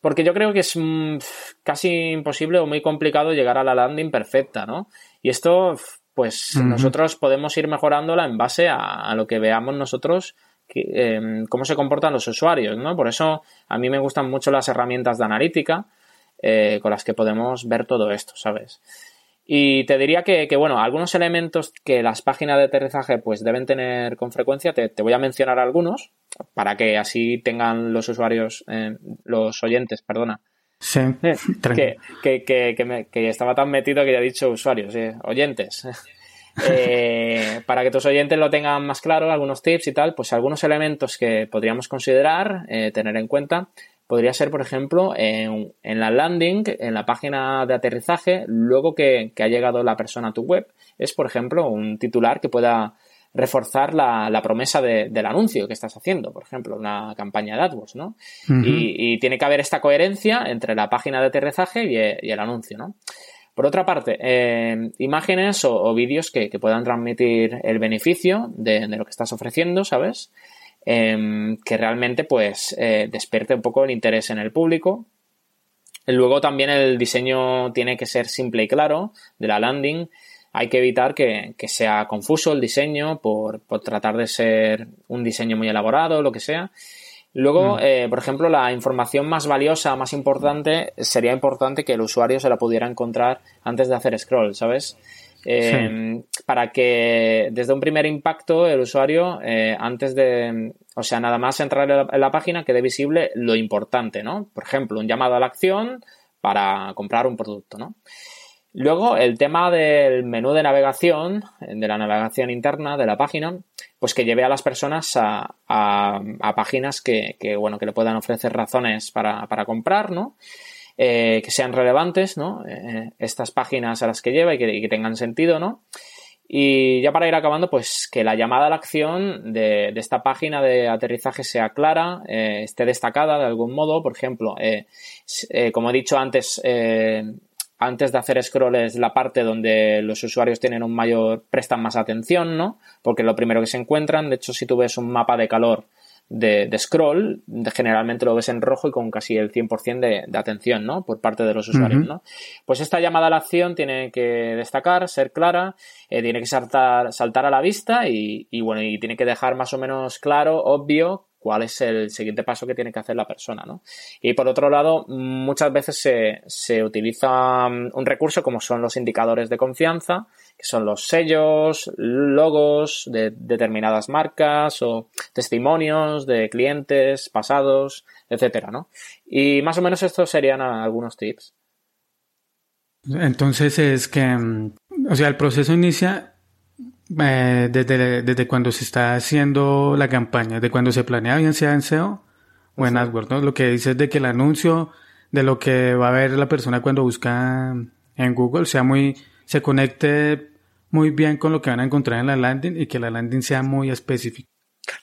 Porque yo creo que es mm, casi imposible o muy complicado llegar a la landing perfecta, ¿no? Y esto, pues nosotros podemos ir mejorándola en base a, lo que veamos nosotros em, cómo se comportan los usuarios, ¿no? Por eso a mí me gustan mucho las herramientas de analítica eh, con las que podemos ver todo esto, ¿sabes? Y te diría que, bueno, algunos elementos que las páginas de aterrizaje pues deben tener con frecuencia, te, voy a mencionar algunos para que así tengan los usuarios, eh, los oyentes, perdona. Sí, eh, (laughs) que, que, que, que, estaba tan metido que ya he dicho usuarios, oyentes. (laughs) Eh, para que tus oyentes lo tengan más claro, algunos tips y tal, pues algunos elementos que podríamos considerar, tener en cuenta, podría ser, por ejemplo, en, la landing, en la página de aterrizaje, luego que, ha llegado la persona a tu web, es, por ejemplo, un titular que pueda reforzar la, promesa del anuncio que estás haciendo, por ejemplo, una campaña de AdWords, ¿no? y, tiene que haber esta coherencia entre la página de aterrizaje y, el anuncio, ¿no? Por otra parte, eh, imágenes o, vídeos que, puedan transmitir el beneficio de, de, lo que estás ofreciendo, ¿sabes? Em, que realmente pues eh, despierte un poco el interés en el público. Luego también el diseño tiene que ser simple y claro de la landing. Hay que evitar que, sea confuso el diseño por, tratar de ser un diseño muy elaborado, lo que sea. Luego, mm. eh, por ejemplo, la información más valiosa, más importante, sería importante que el usuario se la pudiera encontrar antes de hacer scroll, ¿sabes? Em, para que desde un primer impacto el usuario, eh, antes de, o sea, nada más entrar en la, página, quede visible lo importante, ¿no? Por ejemplo, un llamado a la acción para comprar un producto, ¿no? Luego, el tema del menú de navegación, de la navegación interna de la página, pues que lleve a las personas a, páginas que, bueno, que le puedan ofrecer razones para, para comprar, ¿no? Eh, que sean relevantes, ¿no? Eh, estas páginas a las que lleva y que, tengan sentido, ¿no? Y ya para ir acabando, pues que la llamada a la acción de, esta página de aterrizaje sea clara, eh, esté destacada de algún modo. Por ejemplo, como he dicho antes, antes de hacer scroll es la parte donde los usuarios tienen un mayor, prestan más atención, ¿no? Porque es lo primero que se encuentran. De hecho, si tú ves un mapa de calor de, scroll, generalmente lo ves en rojo y con casi el 100% de, de atención, ¿no? Por parte de los usuarios, ¿no? Pues esta llamada a la acción tiene que destacar, ser clara, eh, tiene que saltar, saltar a la vista y, y, bueno, y tiene que dejar más o menos claro, obvio, cuál es el siguiente paso que tiene que hacer la persona, ¿no? Y por otro lado, muchas veces se, se utiliza mm, un recurso como son los indicadores de confianza, que son los sellos, logos de determinadas marcas o testimonios de clientes pasados, etcétera, ¿no? Y más o menos estos serían algunos tips. Entonces es que, mm, o sea, el proceso inicia eh, desde, desde cuando se está haciendo la campaña, de cuando se planea bien sea en SEO o en AdWords, ¿no? Lo que dice es de que el anuncio de lo que va a ver la persona cuando busca en Google sea muy se conecte muy bien con lo que van a encontrar en la landing y que la landing sea muy específica.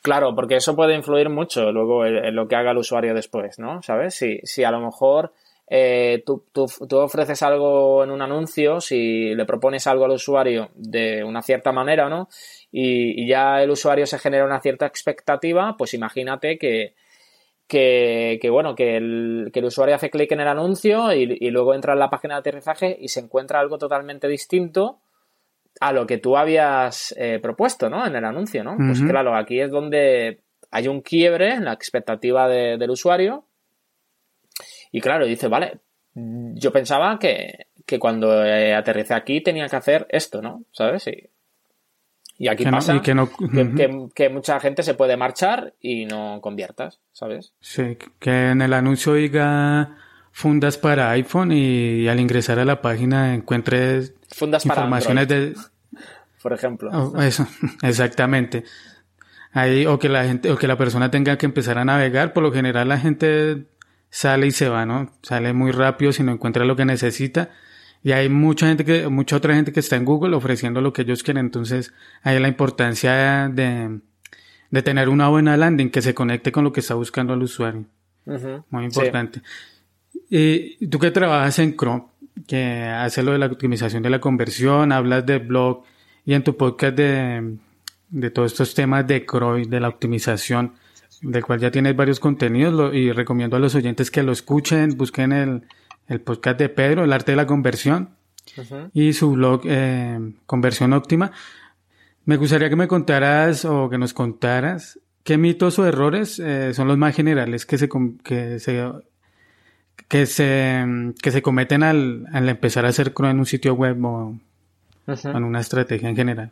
Claro, porque eso puede influir mucho luego en, lo que haga el usuario después, ¿no? ¿Sabes? Si, si a lo mejor eh, tú, tú, tú, ofreces algo en un anuncio, si le propones algo al usuario de una cierta manera, ¿no? Y, ya el usuario se genera una cierta expectativa, pues imagínate que, que, que, bueno, que el, que el, usuario hace clic en el anuncio y, y, luego entra en la página de aterrizaje y se encuentra algo totalmente distinto a lo que tú habías eh, propuesto, ¿no? En el anuncio, ¿no? Pues claro, aquí es donde hay un quiebre en la expectativa del usuario. Y claro, dice, vale, yo pensaba que, que cuando eh, aterricé aquí tenía que hacer esto, ¿no? ¿Sabes? Y, y aquí pasa que, que, mucha gente se puede marchar y no conviertas, ¿sabes? Sí, que en el anuncio diga fundas para iPhone y, al ingresar a la página encuentres fundas informaciones de... Por ejemplo. Oh, eso, (laughs) exactamente. Ahí, o que la gente, o que la persona tenga que empezar a navegar, por lo general la gente sale y se va, ¿no? Sale muy rápido si no encuentra lo que necesita y hay mucha gente que, mucha otra gente que está en Google ofreciendo lo que ellos quieren. Entonces, hay la importancia de, de tener una buena landing que se conecte con lo que está buscando el usuario. Muy importante. Y tú que trabajas en Chrome, que hace lo de la optimización de la conversión, hablas de blog y en tu podcast de, de todos estos temas de Chrome, de la optimización, del cual ya tienes varios contenidos y recomiendo a los oyentes que lo escuchen, busquen el, el podcast de Pedro, El arte de la conversión, y su blog eh, Conversión Óptima. Me gustaría que me contaras o que nos contaras qué mitos o errores eh, son los más generales que se, que se, que se, que se cometen al, al empezar a hacer en un sitio web o en una estrategia en general.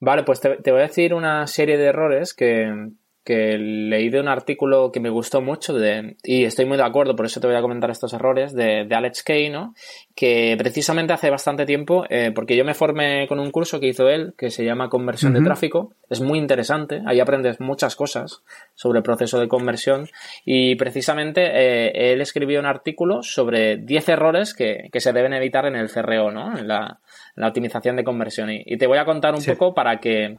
Vale, pues te, te, voy a decir una serie de errores que, que leí de un artículo que me gustó mucho de, y estoy muy de acuerdo, por eso te voy a comentar estos errores, de, de Alex Kay, ¿no? Que precisamente hace bastante tiempo, eh, porque yo me formé con un curso que hizo él, que se llama Conversión de Tráfico, es muy interesante, ahí aprendes muchas cosas sobre el proceso de conversión y precisamente eh, él escribió un artículo sobre 10 errores que, que, se deben evitar en el CRO, ¿no? En la, en la optimización de conversión. Y, y, te voy a contar un sí. poco para que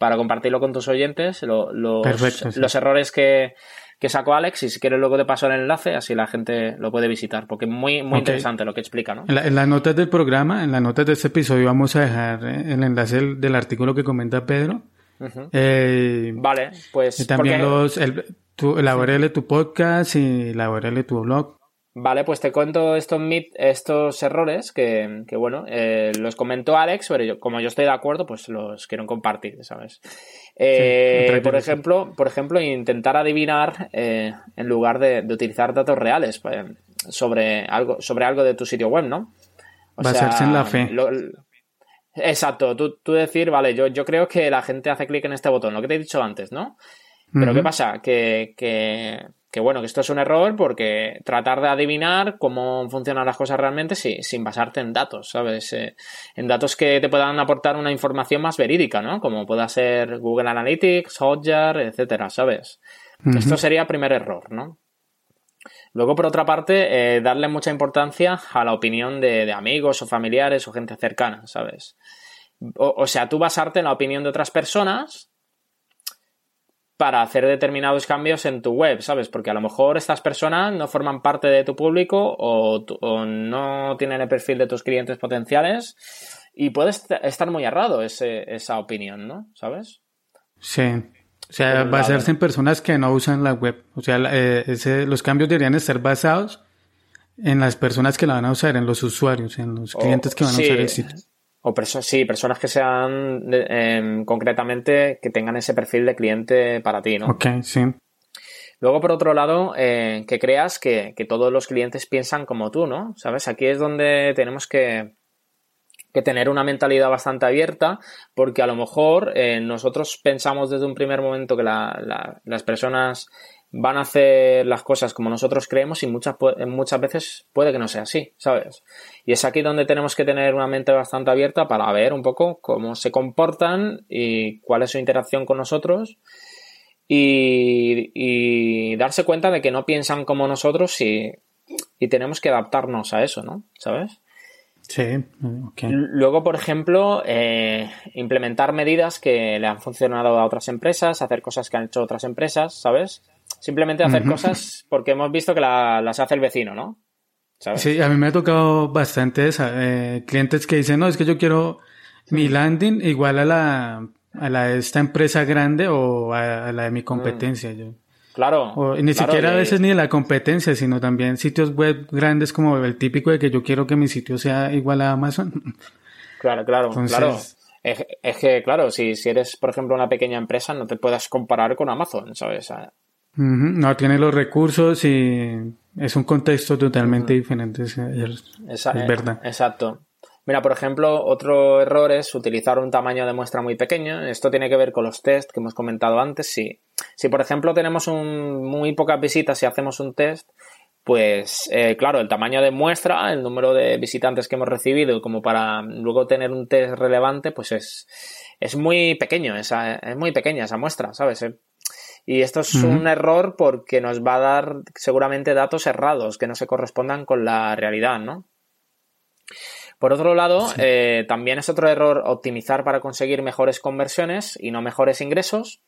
para compartirlo con tus oyentes, lo, los, Perfecto, sí. los errores que, que, sacó Alex y si quieres luego te paso el enlace, así la gente lo puede visitar, porque es muy, muy okay. interesante lo que explica, ¿no? En, la, en, las notas del programa, en las notas de este episodio vamos a dejar eh, el enlace del, del artículo que comenta Pedro. Uh -huh. eh, vale, pues... Y también porque... los, el, tu, la URL de tu podcast y la URL de tu blog. Vale, pues te cuento estos, estos errores que, que bueno, eh, los comentó Alex, pero yo, como yo estoy de acuerdo, pues los quiero compartir, ¿sabes? Eh, sí, por ejemplo, por ejemplo, intentar adivinar eh, en lugar de, de, utilizar datos reales pues, sobre algo, sobre algo de tu sitio web, ¿no? O Basarse sea, en la fe. Lo, exacto, tú, tú, decir, vale, yo, yo creo que la gente hace clic en este botón, lo que te he dicho antes, ¿no? Pero uh -huh. ¿qué pasa? Que, que que bueno, que esto es un error porque tratar de adivinar cómo funcionan las cosas realmente sí, sin basarte en datos, ¿sabes? Eh, en datos que te puedan aportar una información más verídica, ¿no? Como pueda ser Google Analytics, Hotjar, etcétera, ¿sabes? Uh -huh. Esto sería primer error, ¿no? Luego, por otra parte, eh, darle mucha importancia a la opinión de, de, amigos o familiares o gente cercana, ¿sabes? O, o sea, tú basarte en la opinión de otras personas para hacer determinados cambios en tu web, ¿sabes? Porque a lo mejor estas personas no forman parte de tu público o, o no tienen el perfil de tus clientes potenciales y puedes estar muy errado ese, esa opinión, ¿no? ¿Sabes? Sí. O sea, basarse en personas que no usan la web. O sea, eh, ese, los cambios deberían estar basados en las personas que la van a usar, en los usuarios, en los clientes que van sí. a usar el sitio. O perso sí, personas que sean eh, concretamente que tengan ese perfil de cliente para ti, ¿no? Ok, sí. Luego, por otro lado, eh, que creas que, que, todos los clientes piensan como tú, ¿no? ¿Sabes? Aquí es donde tenemos que, que tener una mentalidad bastante abierta, porque a lo mejor eh, nosotros pensamos desde un primer momento que la, la, las personas van a hacer las cosas como nosotros creemos y muchas, muchas veces puede que no sea así, ¿sabes? Y es aquí donde tenemos que tener una mente bastante abierta para ver un poco cómo se comportan y cuál es su interacción con nosotros y, y darse cuenta de que no piensan como nosotros y, y tenemos que adaptarnos a eso, ¿no? ¿Sabes? Sí, okay. Luego, por ejemplo, eh, implementar medidas que le han funcionado a otras empresas, hacer cosas que han hecho otras empresas, ¿sabes? Simplemente hacer uh -huh. cosas porque hemos visto que la, las hace el vecino, ¿no? ¿Sabes? Sí, a mí me ha tocado bastante eh, clientes que dicen, no, es que yo quiero mi landing igual a la, a la de esta empresa grande o a, a la de mi competencia. Mm. Yo. Claro. O, ni claro, siquiera a veces ni de la competencia, sino también sitios web grandes como el típico de que yo quiero que mi sitio sea igual a Amazon. Claro, claro, Entonces, claro. Es, es, que, claro, si, si eres, por ejemplo, una pequeña empresa, no te puedas comparar con Amazon, ¿sabes? No tiene los recursos y es un contexto totalmente diferente, es, verdad. Exacto. Mira, por ejemplo, otro error es utilizar un tamaño de muestra muy pequeño. Esto tiene que ver con los tests que hemos comentado antes. Si, si por ejemplo, tenemos un, muy pocas visitas y hacemos un test, pues eh, claro, el tamaño de muestra, el número de visitantes que hemos recibido, como para luego tener un test relevante, pues es, es muy pequeño, esa, es muy pequeña esa muestra, ¿sabes? Y esto es uh -huh. un error porque nos va a dar seguramente datos errados que no se correspondan con la realidad, ¿no? Por otro lado, sí. eh, también es otro error optimizar para conseguir mejores conversiones y no mejores ingresos.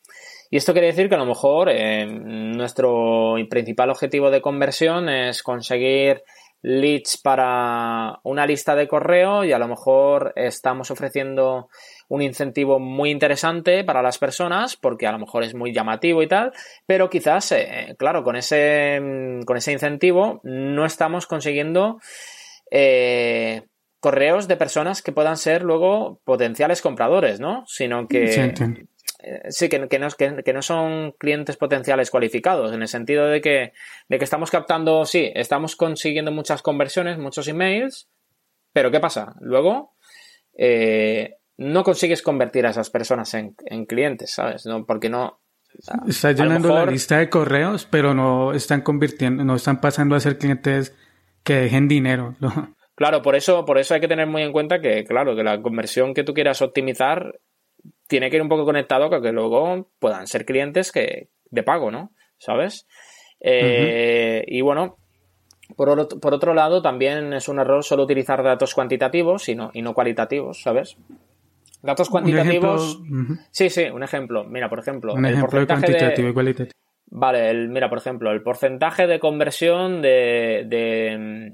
Y esto quiere decir que a lo mejor eh, nuestro principal objetivo de conversión es conseguir leads para una lista de correo y a lo mejor estamos ofreciendo un incentivo muy interesante para las personas porque a lo mejor es muy llamativo y tal, pero quizás, eh, claro, con ese, con ese incentivo no estamos consiguiendo eh, correos de personas que puedan ser luego potenciales compradores, ¿no? Sino que... Sí, que, que, no, que, no, son clientes potenciales cualificados, en el sentido de que, de que estamos captando, sí, estamos consiguiendo muchas conversiones, muchos emails, pero ¿qué pasa? Luego, eh, no consigues convertir a esas personas en, clientes, ¿sabes? No, porque no, Está llenando la lista de correos, pero no están convirtiendo, no están pasando a ser clientes que dejen dinero. (laughs) Claro, por eso, por eso hay que tener muy en cuenta que, claro, que la conversión que tú quieras optimizar tiene que ir un poco conectado con que luego puedan ser clientes que de pago, ¿no? ¿Sabes? Eh, y bueno, por, otro lado, también es un error solo utilizar datos cuantitativos y no, y no cualitativos, ¿sabes? Datos cuantitativos. Sí, sí, un ejemplo. Mira, por ejemplo. Un ejemplo de cuantitativo y cualitativo. Vale, el, mira, por ejemplo, el porcentaje de conversión de, de,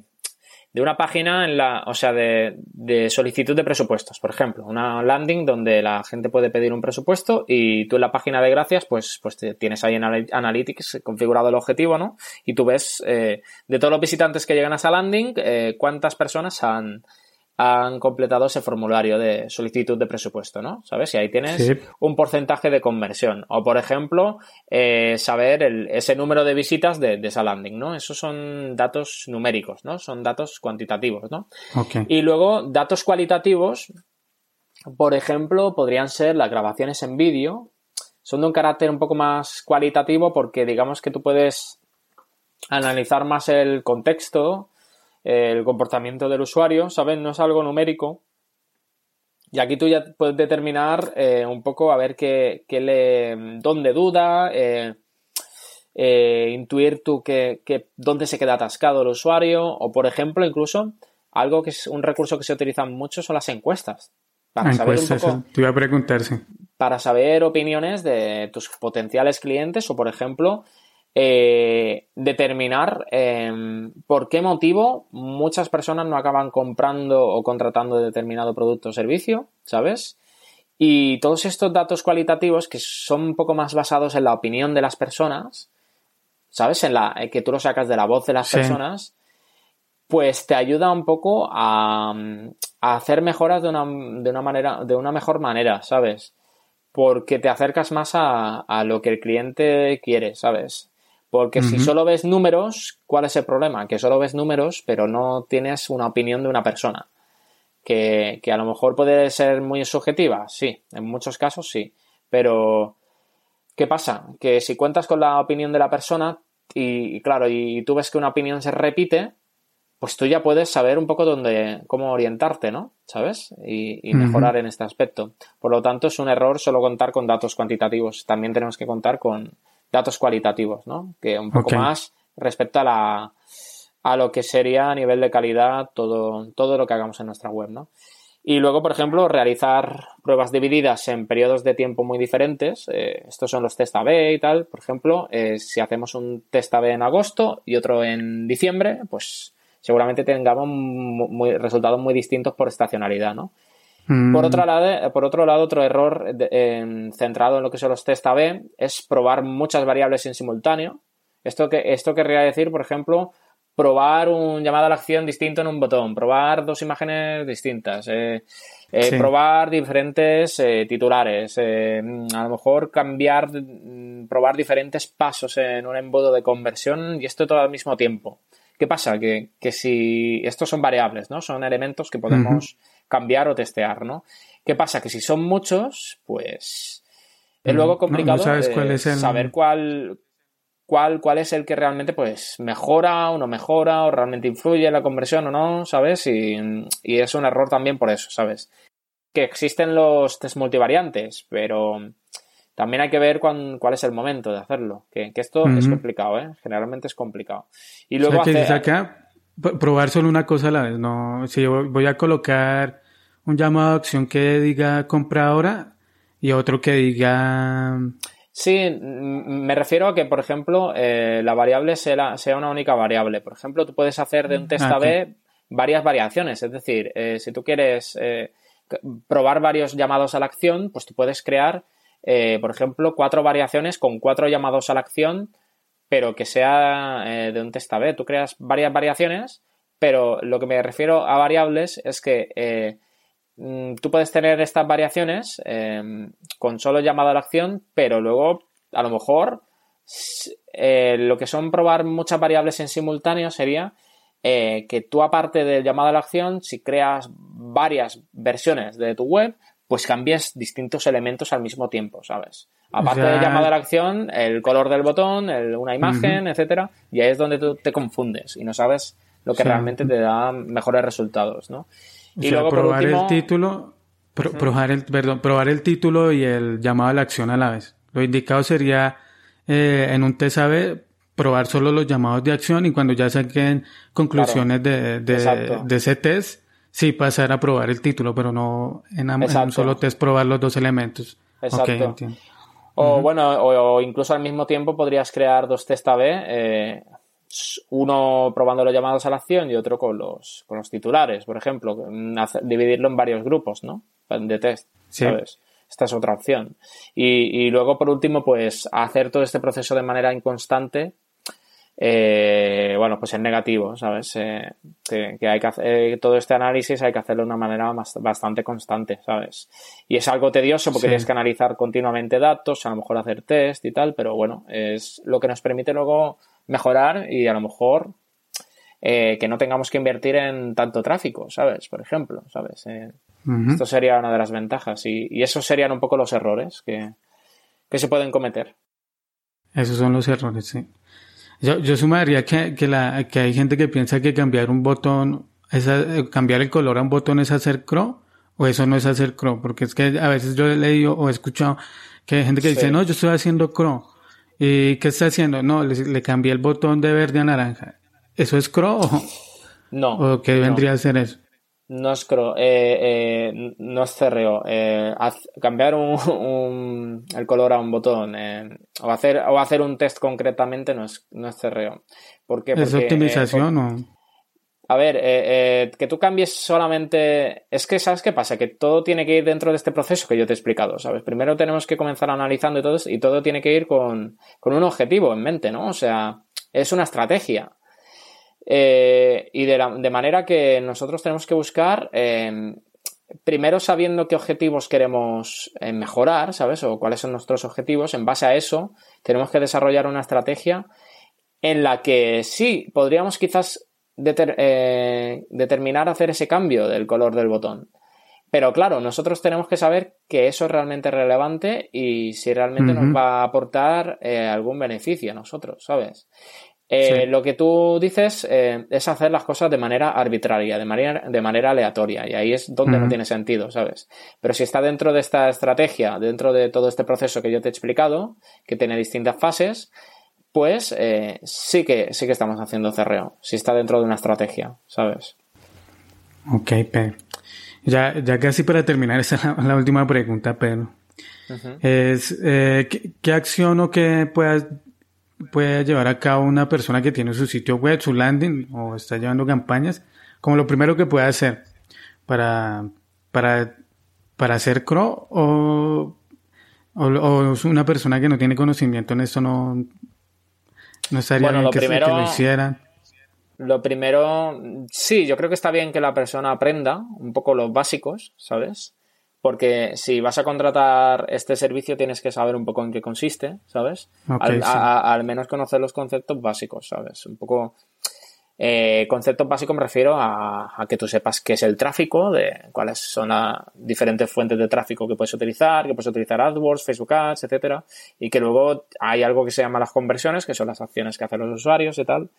de una página en la, o sea, de, de, solicitud de presupuestos, por ejemplo, una landing donde la gente puede pedir un presupuesto y tú en la página de gracias, pues, pues tienes ahí en Analytics configurado el objetivo, ¿no? Y tú ves eh, de todos los visitantes que llegan a esa landing, eh, cuántas personas han, han completado ese formulario de solicitud de presupuesto, ¿no? ¿Sabes? Y ahí tienes un porcentaje de conversión. O, por ejemplo, eh, saber ese número de visitas de, esa landing, ¿no? Esos son datos numéricos, ¿no? Son datos cuantitativos, ¿no? Y luego, datos cualitativos, por ejemplo, podrían ser las grabaciones en vídeo. Son de un carácter un poco más cualitativo porque digamos que tú puedes analizar más el contexto, el comportamiento del usuario, ¿sabes? No es algo numérico. Y aquí tú ya puedes determinar eh, un poco a ver qué, le, dónde duda, eh, eh, intuir tú que, dónde se queda atascado el usuario, o por ejemplo, incluso algo que es un recurso que se utiliza mucho son las encuestas. Para saber un poco, te iba a preguntarse. Para saber opiniones de tus potenciales clientes o, por ejemplo, eh, determinar em, por qué motivo muchas personas no acaban comprando o contratando determinado producto o servicio, ¿sabes? Y todos estos datos cualitativos que son un poco más basados en la opinión de las personas, ¿sabes? En la que tú lo sacas de la voz de las personas, pues te ayuda un poco a, hacer mejoras de una, de una, manera, de una mejor manera, ¿sabes? Porque te acercas más a, a lo que el cliente quiere, ¿sabes? Porque si solo ves números, ¿cuál es el problema? Que solo ves números, pero no tienes una opinión de una persona. Que, a lo mejor puede ser muy subjetiva, sí, en muchos casos sí. Pero, ¿qué pasa? Que si cuentas con la opinión de la persona y, claro, y tú ves que una opinión se repite, pues tú ya puedes saber un poco dónde, cómo orientarte, ¿no? ¿Sabes? Y, mejorar en este aspecto. Por lo tanto, es un error solo contar con datos cuantitativos. También tenemos que contar con, datos cualitativos, ¿no? Que un poco más respecto a la a lo que sería a nivel de calidad todo, todo lo que hagamos en nuestra web, ¿no? Y luego, por ejemplo, realizar pruebas divididas en periodos de tiempo muy diferentes. Eh, estos son los test A-B y tal. Por ejemplo, eh, si hacemos un test A-B en agosto y otro en diciembre, pues seguramente tengamos muy, resultados muy distintos por estacionalidad, ¿no? Mm. Por, otro lado, por otro lado, otro error centrado en lo que son los test A-B es probar muchas variables en simultáneo. Esto, que, esto querría decir, por ejemplo, probar un llamado a la acción distinto en un botón, probar dos imágenes distintas, eh, eh, probar diferentes eh, titulares, a lo mejor cambiar, mm, probar diferentes pasos en un embudo de conversión y esto todo al mismo tiempo. ¿Qué pasa? Que, si estos son variables, ¿no? Son elementos que podemos cambiar o testear, ¿no? ¿Qué pasa? Que si son muchos, pues es luego complicado saber cuál, cuál, cuál es el que realmente pues mejora o no mejora o realmente influye en la conversión o no, ¿sabes? Y, es un error también por eso, ¿sabes? Que existen los test multivariantes, pero también hay que ver cuál es el momento de hacerlo. Que, esto es complicado, ¿eh? Generalmente es complicado. Y luego probar solo una cosa a la vez. No, si yo voy a colocar un llamado a acción que diga compra ahora y otro que diga. Sí, me refiero a que, por ejemplo, eh, la variable sea, sea, una única variable. Por ejemplo, tú puedes hacer de un test ah, A-B varias variaciones. Es decir, eh, si tú quieres eh, probar varios llamados a la acción, pues tú puedes crear, por ejemplo, cuatro variaciones con cuatro llamados a la acción pero que sea eh, de un test A-B. Tú creas varias variaciones, pero lo que me refiero a variables es que eh, mm, tú puedes tener estas variaciones em, con solo llamada a la acción, pero luego a lo mejor eh, lo que son probar muchas variables en simultáneo sería eh, que tú aparte del llamado a la acción, si creas varias versiones de tu web, pues cambies distintos elementos al mismo tiempo, ¿sabes? Aparte de llamada a la acción, el color del botón, una imagen, etcétera, y ahí es donde tú te confundes y no sabes lo que realmente te da mejores resultados, ¿no? y luego probar el título, probar el, perdón, probar el título y el llamado a la acción a la vez. Lo indicado sería eh, en un test AB probar solo los llamados de acción y cuando ya saquen conclusiones de, de, ese test, sí pasar a probar el título, pero no en, un solo test probar los dos elementos. Exacto. o bueno, o, incluso al mismo tiempo podrías crear dos test AB, eh, uno probando los llamados a la acción y otro con los, con los titulares, por ejemplo, dividirlo en varios grupos, ¿no? De test, ¿sabes? Esta es otra opción. Y, y, luego, por último, pues hacer todo este proceso de manera inconstante eh, bueno, pues es negativo, ¿sabes? Eh, que, hay que hacer eh, todo este análisis hay que hacerlo de una manera bastante constante, ¿sabes? Y es algo tedioso porque tienes que analizar continuamente datos, a lo mejor hacer test y tal, pero bueno, es lo que nos permite luego mejorar y a lo mejor que no tengamos que invertir en tanto tráfico, ¿sabes? Por ejemplo, ¿sabes? Esto sería una de las ventajas y, y, esos serían un poco los errores que, que se pueden cometer. Esos son los errores, sí. Yo, yo sumaría que, que, la, que hay gente que piensa que cambiar un botón, es cambiar el color a un botón es hacer crow, o eso no es hacer crow, porque es que a veces yo he leído o he escuchado que hay gente que dice, no, yo estoy haciendo crow. ¿Y qué está haciendo? No, le, le cambié el botón de verde a naranja. ¿Eso es crow o, no, o qué vendría a ser eso? No es cro, eh, eh, no es cerreo. Eh, cambiar un, el color a un botón o hacer o hacer un test concretamente no es, no es cerreo. ¿Por qué? ¿Es optimización o...? A ver, que tú cambies solamente... Es que, ¿sabes qué pasa? Que todo tiene que ir dentro de este proceso que yo te he explicado, ¿sabes? Primero tenemos que comenzar analizando y todo, y todo tiene que ir con, con un objetivo en mente, ¿no? O sea, es una estrategia. Eh, y de, de, manera que nosotros tenemos que buscar, eh, primero sabiendo qué objetivos queremos eh, mejorar, ¿sabes? O cuáles son nuestros objetivos. En base a eso, tenemos que desarrollar una estrategia en la que sí, podríamos quizás determinar hacer ese cambio del color del botón. Pero claro, nosotros tenemos que saber que eso es realmente relevante y si realmente nos va a aportar algún beneficio a nosotros, ¿sabes? Eh, lo que tú dices eh, es hacer las cosas de manera arbitraria, de manera, de manera aleatoria, y ahí es donde no tiene sentido, ¿sabes? Pero si está dentro de esta estrategia, dentro de todo este proceso que yo te he explicado, que tiene distintas fases, pues eh, sí, que, sí que estamos haciendo cerreo, si está dentro de una estrategia, ¿sabes? Ok, Pedro. Ya, ya casi para terminar, (laughs) esa es la, última pregunta, Pedro. Es, ¿qué, ¿qué, acción o qué puedas puede llevar a cabo una persona que tiene su sitio web, su landing o está llevando campañas, como lo primero que puede hacer para, para, para hacer CRO o, o, una persona que no tiene conocimiento en esto no, no estaría bien que, que lo hicieran. Lo primero, sí, yo creo que está bien que la persona aprenda un poco los básicos, ¿sabes? Porque si vas a contratar este servicio tienes que saber un poco en qué consiste, ¿sabes? al, menos conocer los conceptos básicos, ¿sabes? Un poco... Eh, conceptos básicos me refiero a, que tú sepas qué es el tráfico, de cuáles son las diferentes fuentes de tráfico que puedes utilizar, que puedes utilizar AdWords, Facebook Ads, etcétera, y que luego hay algo que se llama las conversiones, que son las acciones que hacen los usuarios y tal,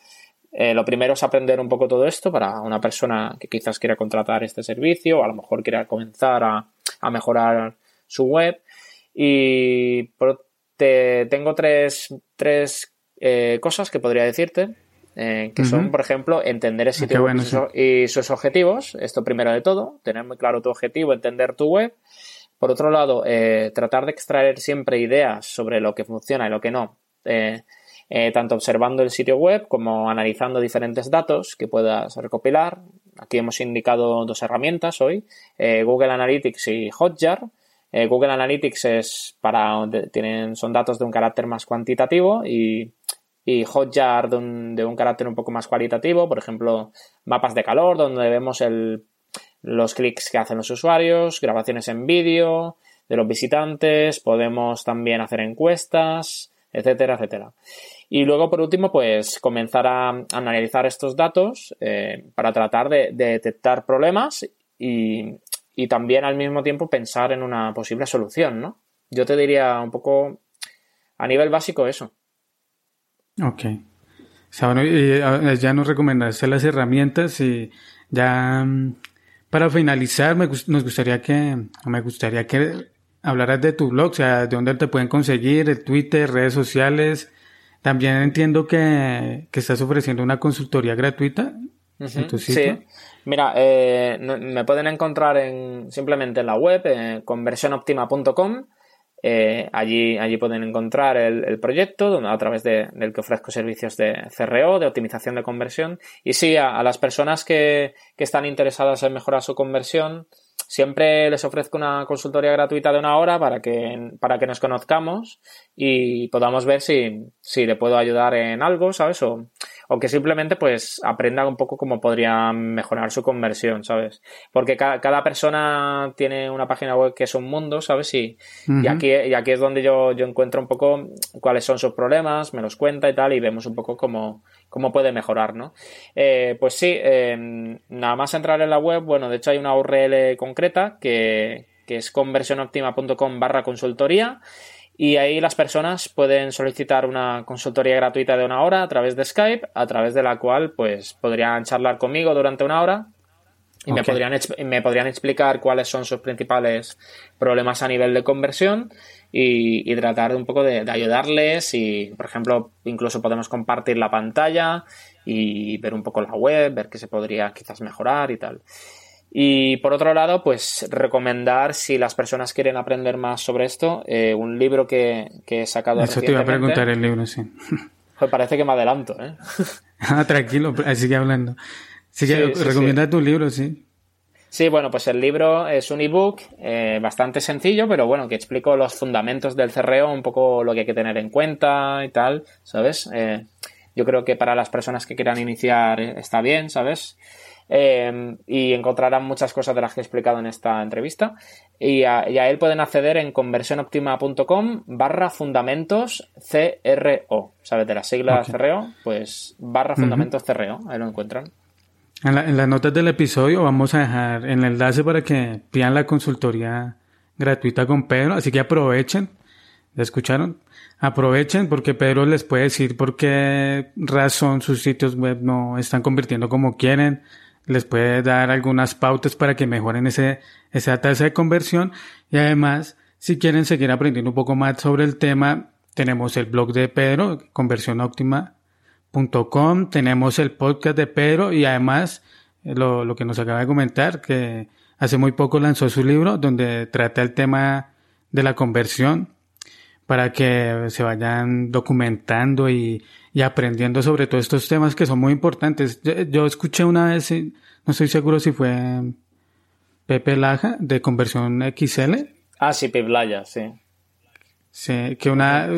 eh, lo primero es aprender un poco todo esto para una persona que quizás quiera contratar este servicio o a lo mejor quiera comenzar a, mejorar su web. Y te, tengo tres, tres eh, cosas que podría decirte. Eh, que son, por ejemplo, entender el sitio web y, sus objetivos. Esto primero de todo, tener muy claro tu objetivo, entender tu web. Por otro lado, tratar de extraer siempre ideas sobre lo que funciona y lo que no. Eh, tanto observando el sitio web como analizando diferentes datos que puedas recopilar. Aquí hemos indicado dos herramientas hoy, eh, Google Analytics y Hotjar. Eh, Google Analytics es para tienen son datos de un carácter más cuantitativo y, y Hotjar de un, de un carácter un poco más cualitativo, por ejemplo, mapas de calor donde vemos el, los clics que hacen los usuarios, grabaciones en vídeo de los visitantes, podemos también hacer encuestas, etcétera, etcétera. Y luego, por último, pues comenzar a analizar estos datos eh, para tratar de, detectar problemas y, y, también al mismo tiempo pensar en una posible solución, ¿no? Yo te diría un poco a nivel básico eso. Ok. Ya nos recomendaste las herramientas y ya mm, para finalizar me, nos gustaría que, me gustaría que hablaras de tu blog, o sea, de dónde te pueden conseguir, el Twitter, redes sociales. También entiendo que, estás ofreciendo una consultoría gratuita en tu sitio. Sí. Mira, eh, me pueden encontrar en, simplemente en la web, eh, conversionoptima.com eh, allí, allí pueden encontrar el, proyecto donde, a través del que ofrezco servicios de CRO, de optimización de conversión. Y sí, a, las personas que, que, están interesadas en mejorar su conversión, siempre les ofrezco una consultoría gratuita de una hora para que, para que nos conozcamos y podamos ver si, si le puedo ayudar en algo, ¿sabes? O que simplemente pues aprenda un poco cómo podría mejorar su conversión, ¿sabes? Porque cada, persona tiene una página web que es un mundo, ¿sabes? Y, y, aquí, y aquí es donde yo, yo encuentro un poco cuáles son sus problemas, me los cuenta y tal, y vemos un poco cómo, cómo puede mejorar, ¿no? Eh, pues sí, em, nada más entrar en la web, bueno, de hecho hay una URL concreta que, que es conversionoptima.com barra consultoría y ahí las personas pueden solicitar una consultoría gratuita de una hora a través de Skype, a través de la cual pues podrían charlar conmigo durante una hora y me, podrían, me podrían explicar cuáles son sus principales problemas a nivel de conversión y, tratar un poco de, ayudarles y, por ejemplo, incluso podemos compartir la pantalla y ver un poco la web, ver qué se podría quizás mejorar y tal. Y por otro lado, pues recomendar, si las personas quieren aprender más sobre esto, eh, un libro que, que he sacado Eso te iba a preguntar el libro, sí. (laughs) Pues parece que me adelanto, ¿eh? (laughs) ah, tranquilo, sigue hablando. Sigue, recomienda tu libro, sí. Sí, bueno, pues el libro es un ebook eh, bastante sencillo, pero bueno, que explico los fundamentos del CRO, un poco lo que hay que tener en cuenta y tal, ¿sabes? Eh, yo creo que para las personas que quieran iniciar está bien, ¿sabes? Em, y encontrarán muchas cosas de las que he explicado en esta entrevista. Y a, él pueden acceder en conversionoptima.com barra fundamentos CRO. ¿Sabes? De las siglas CRO, pues barra fundamentos CRO. Ahí lo encuentran. En, las notas del episodio vamos a dejar el enlace para que pidan la consultoría gratuita con Pedro. Así que aprovechen. ¿La escucharon? Aprovechen porque Pedro les puede decir por qué razón sus sitios web no están convirtiendo como quieren les puede dar algunas pautas para que mejoren ese, esa tasa de conversión. Y además si quieren seguir aprendiendo un poco más sobre el tema tenemos el blog de Pedro conversionoptima.com tenemos el podcast de Pedro y además eh, lo, lo que nos acaba de comentar que hace muy poco lanzó su libro donde trata el tema de la conversión para que se vayan documentando y, y aprendiendo sobre todos estos temas que son muy importantes. Yo, escuché una vez, no estoy seguro si fue Pepe Laja de conversión XL. Ah, sí, Pepe Laja, sí. Sí, que una,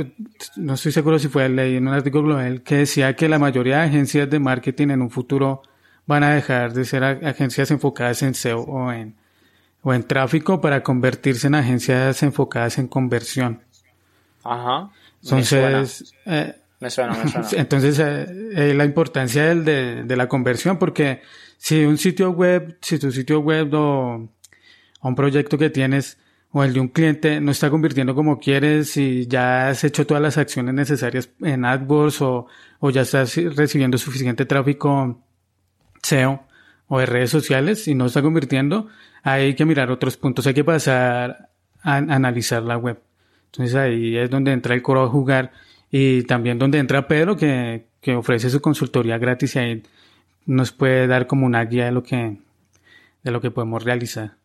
no estoy seguro si fue leí en un artículo global que decía que la mayoría de agencias de marketing en un futuro van a dejar de ser agencias enfocadas en SEO o en, o en tráfico para convertirse en agencias enfocadas en conversión. Ajá. Entonces, eh, me suena, me suena. (laughs) Entonces, eh, eh, la importancia del, de, de, la conversión, porque si un sitio web, si tu sitio web o, un proyecto que tienes o el de un cliente no está convirtiendo como quieres y ya has hecho todas las acciones necesarias en AdWords o, o ya estás recibiendo suficiente tráfico SEO o de redes sociales y no está convirtiendo, hay que mirar otros puntos, hay que pasar a, a analizar la web. Entonces ahí es donde entra el coro a jugar y también donde entra Pedro que, que ofrece su consultoría gratis y ahí nos puede dar como una guía de lo que, de lo que podemos realizar.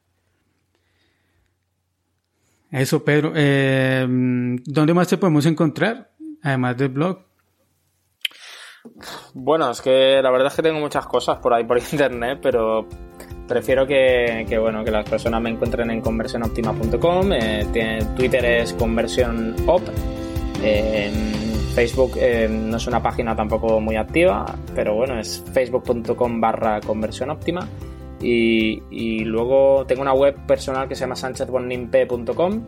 Eso, Pedro. Eh, ¿Dónde más te podemos encontrar? Además del blog. Bueno, es que la verdad es que tengo muchas cosas por ahí por (laughs) internet, pero prefiero que, que bueno, que las personas me encuentren en conversionoptima.com. Eh, Twitter es conversionop. Facebook eh, no es una página tampoco muy activa, pero bueno, es facebook.com barra conversión óptima. Y, luego tengo una web personal que se llama sanchezbonimpe.com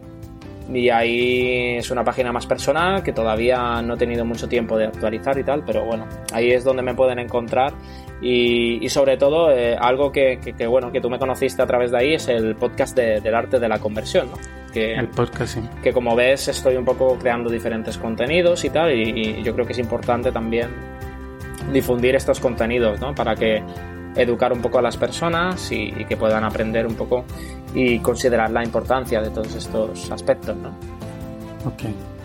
y ahí es una página más personal que todavía no he tenido mucho tiempo de actualizar y tal, pero bueno, ahí es donde me pueden encontrar y, sobre todo eh, algo que, bueno que tú me conociste a través de ahí es el podcast del arte de la conversión, ¿no? Que, el podcast, sí. Que como ves estoy un poco creando diferentes contenidos y tal y, yo creo que es importante también difundir estos contenidos, ¿no? Para que educar un poco a las personas y, que puedan aprender un poco y considerar la importancia de todos estos aspectos, ¿no? Ok.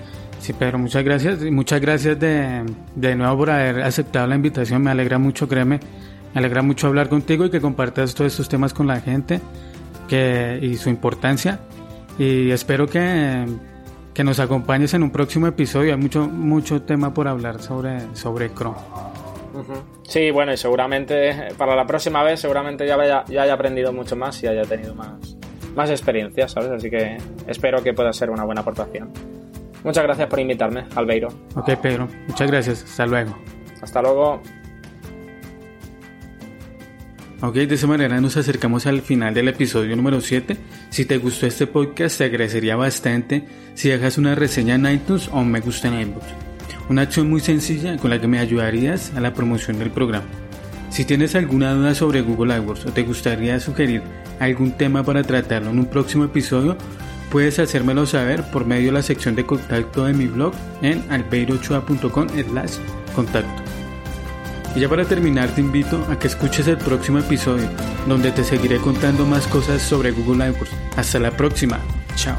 Sí, Pedro, muchas gracias. Muchas gracias de, de nuevo por haber aceptado la invitación. Me alegra mucho, créeme. Me alegra mucho hablar contigo y que compartas todos estos temas con la gente que, y su importancia. Y espero que, que nos acompañes en un próximo episodio. Hay mucho, mucho tema por hablar sobre, sobre Chrome. Sí, bueno, y seguramente para la próxima vez seguramente ya haya, ya haya aprendido mucho más y haya tenido más, más experiencia, ¿sabes? Así que espero que pueda ser una buena aportación. Muchas gracias por invitarme, Albeiro. Ok, Pedro. Muchas gracias. Hasta luego. Hasta luego. Ok, de esa manera nos acercamos al final del episodio número 7. Si te gustó este podcast, te agradecería bastante si dejas una reseña en iTunes o un me gusta en iBooks. Una acción muy sencilla con la que me ayudarías a la promoción del programa. Si tienes alguna duda sobre Google AdWords o te gustaría sugerir algún tema para tratarlo en un próximo episodio, Puedes hacérmelo saber por medio de la sección de contacto de mi blog en albeirochoa.com slash contacto. Y ya para terminar te invito a que escuches el próximo episodio donde te seguiré contando más cosas sobre Google AdWords. Hasta la próxima. Chao.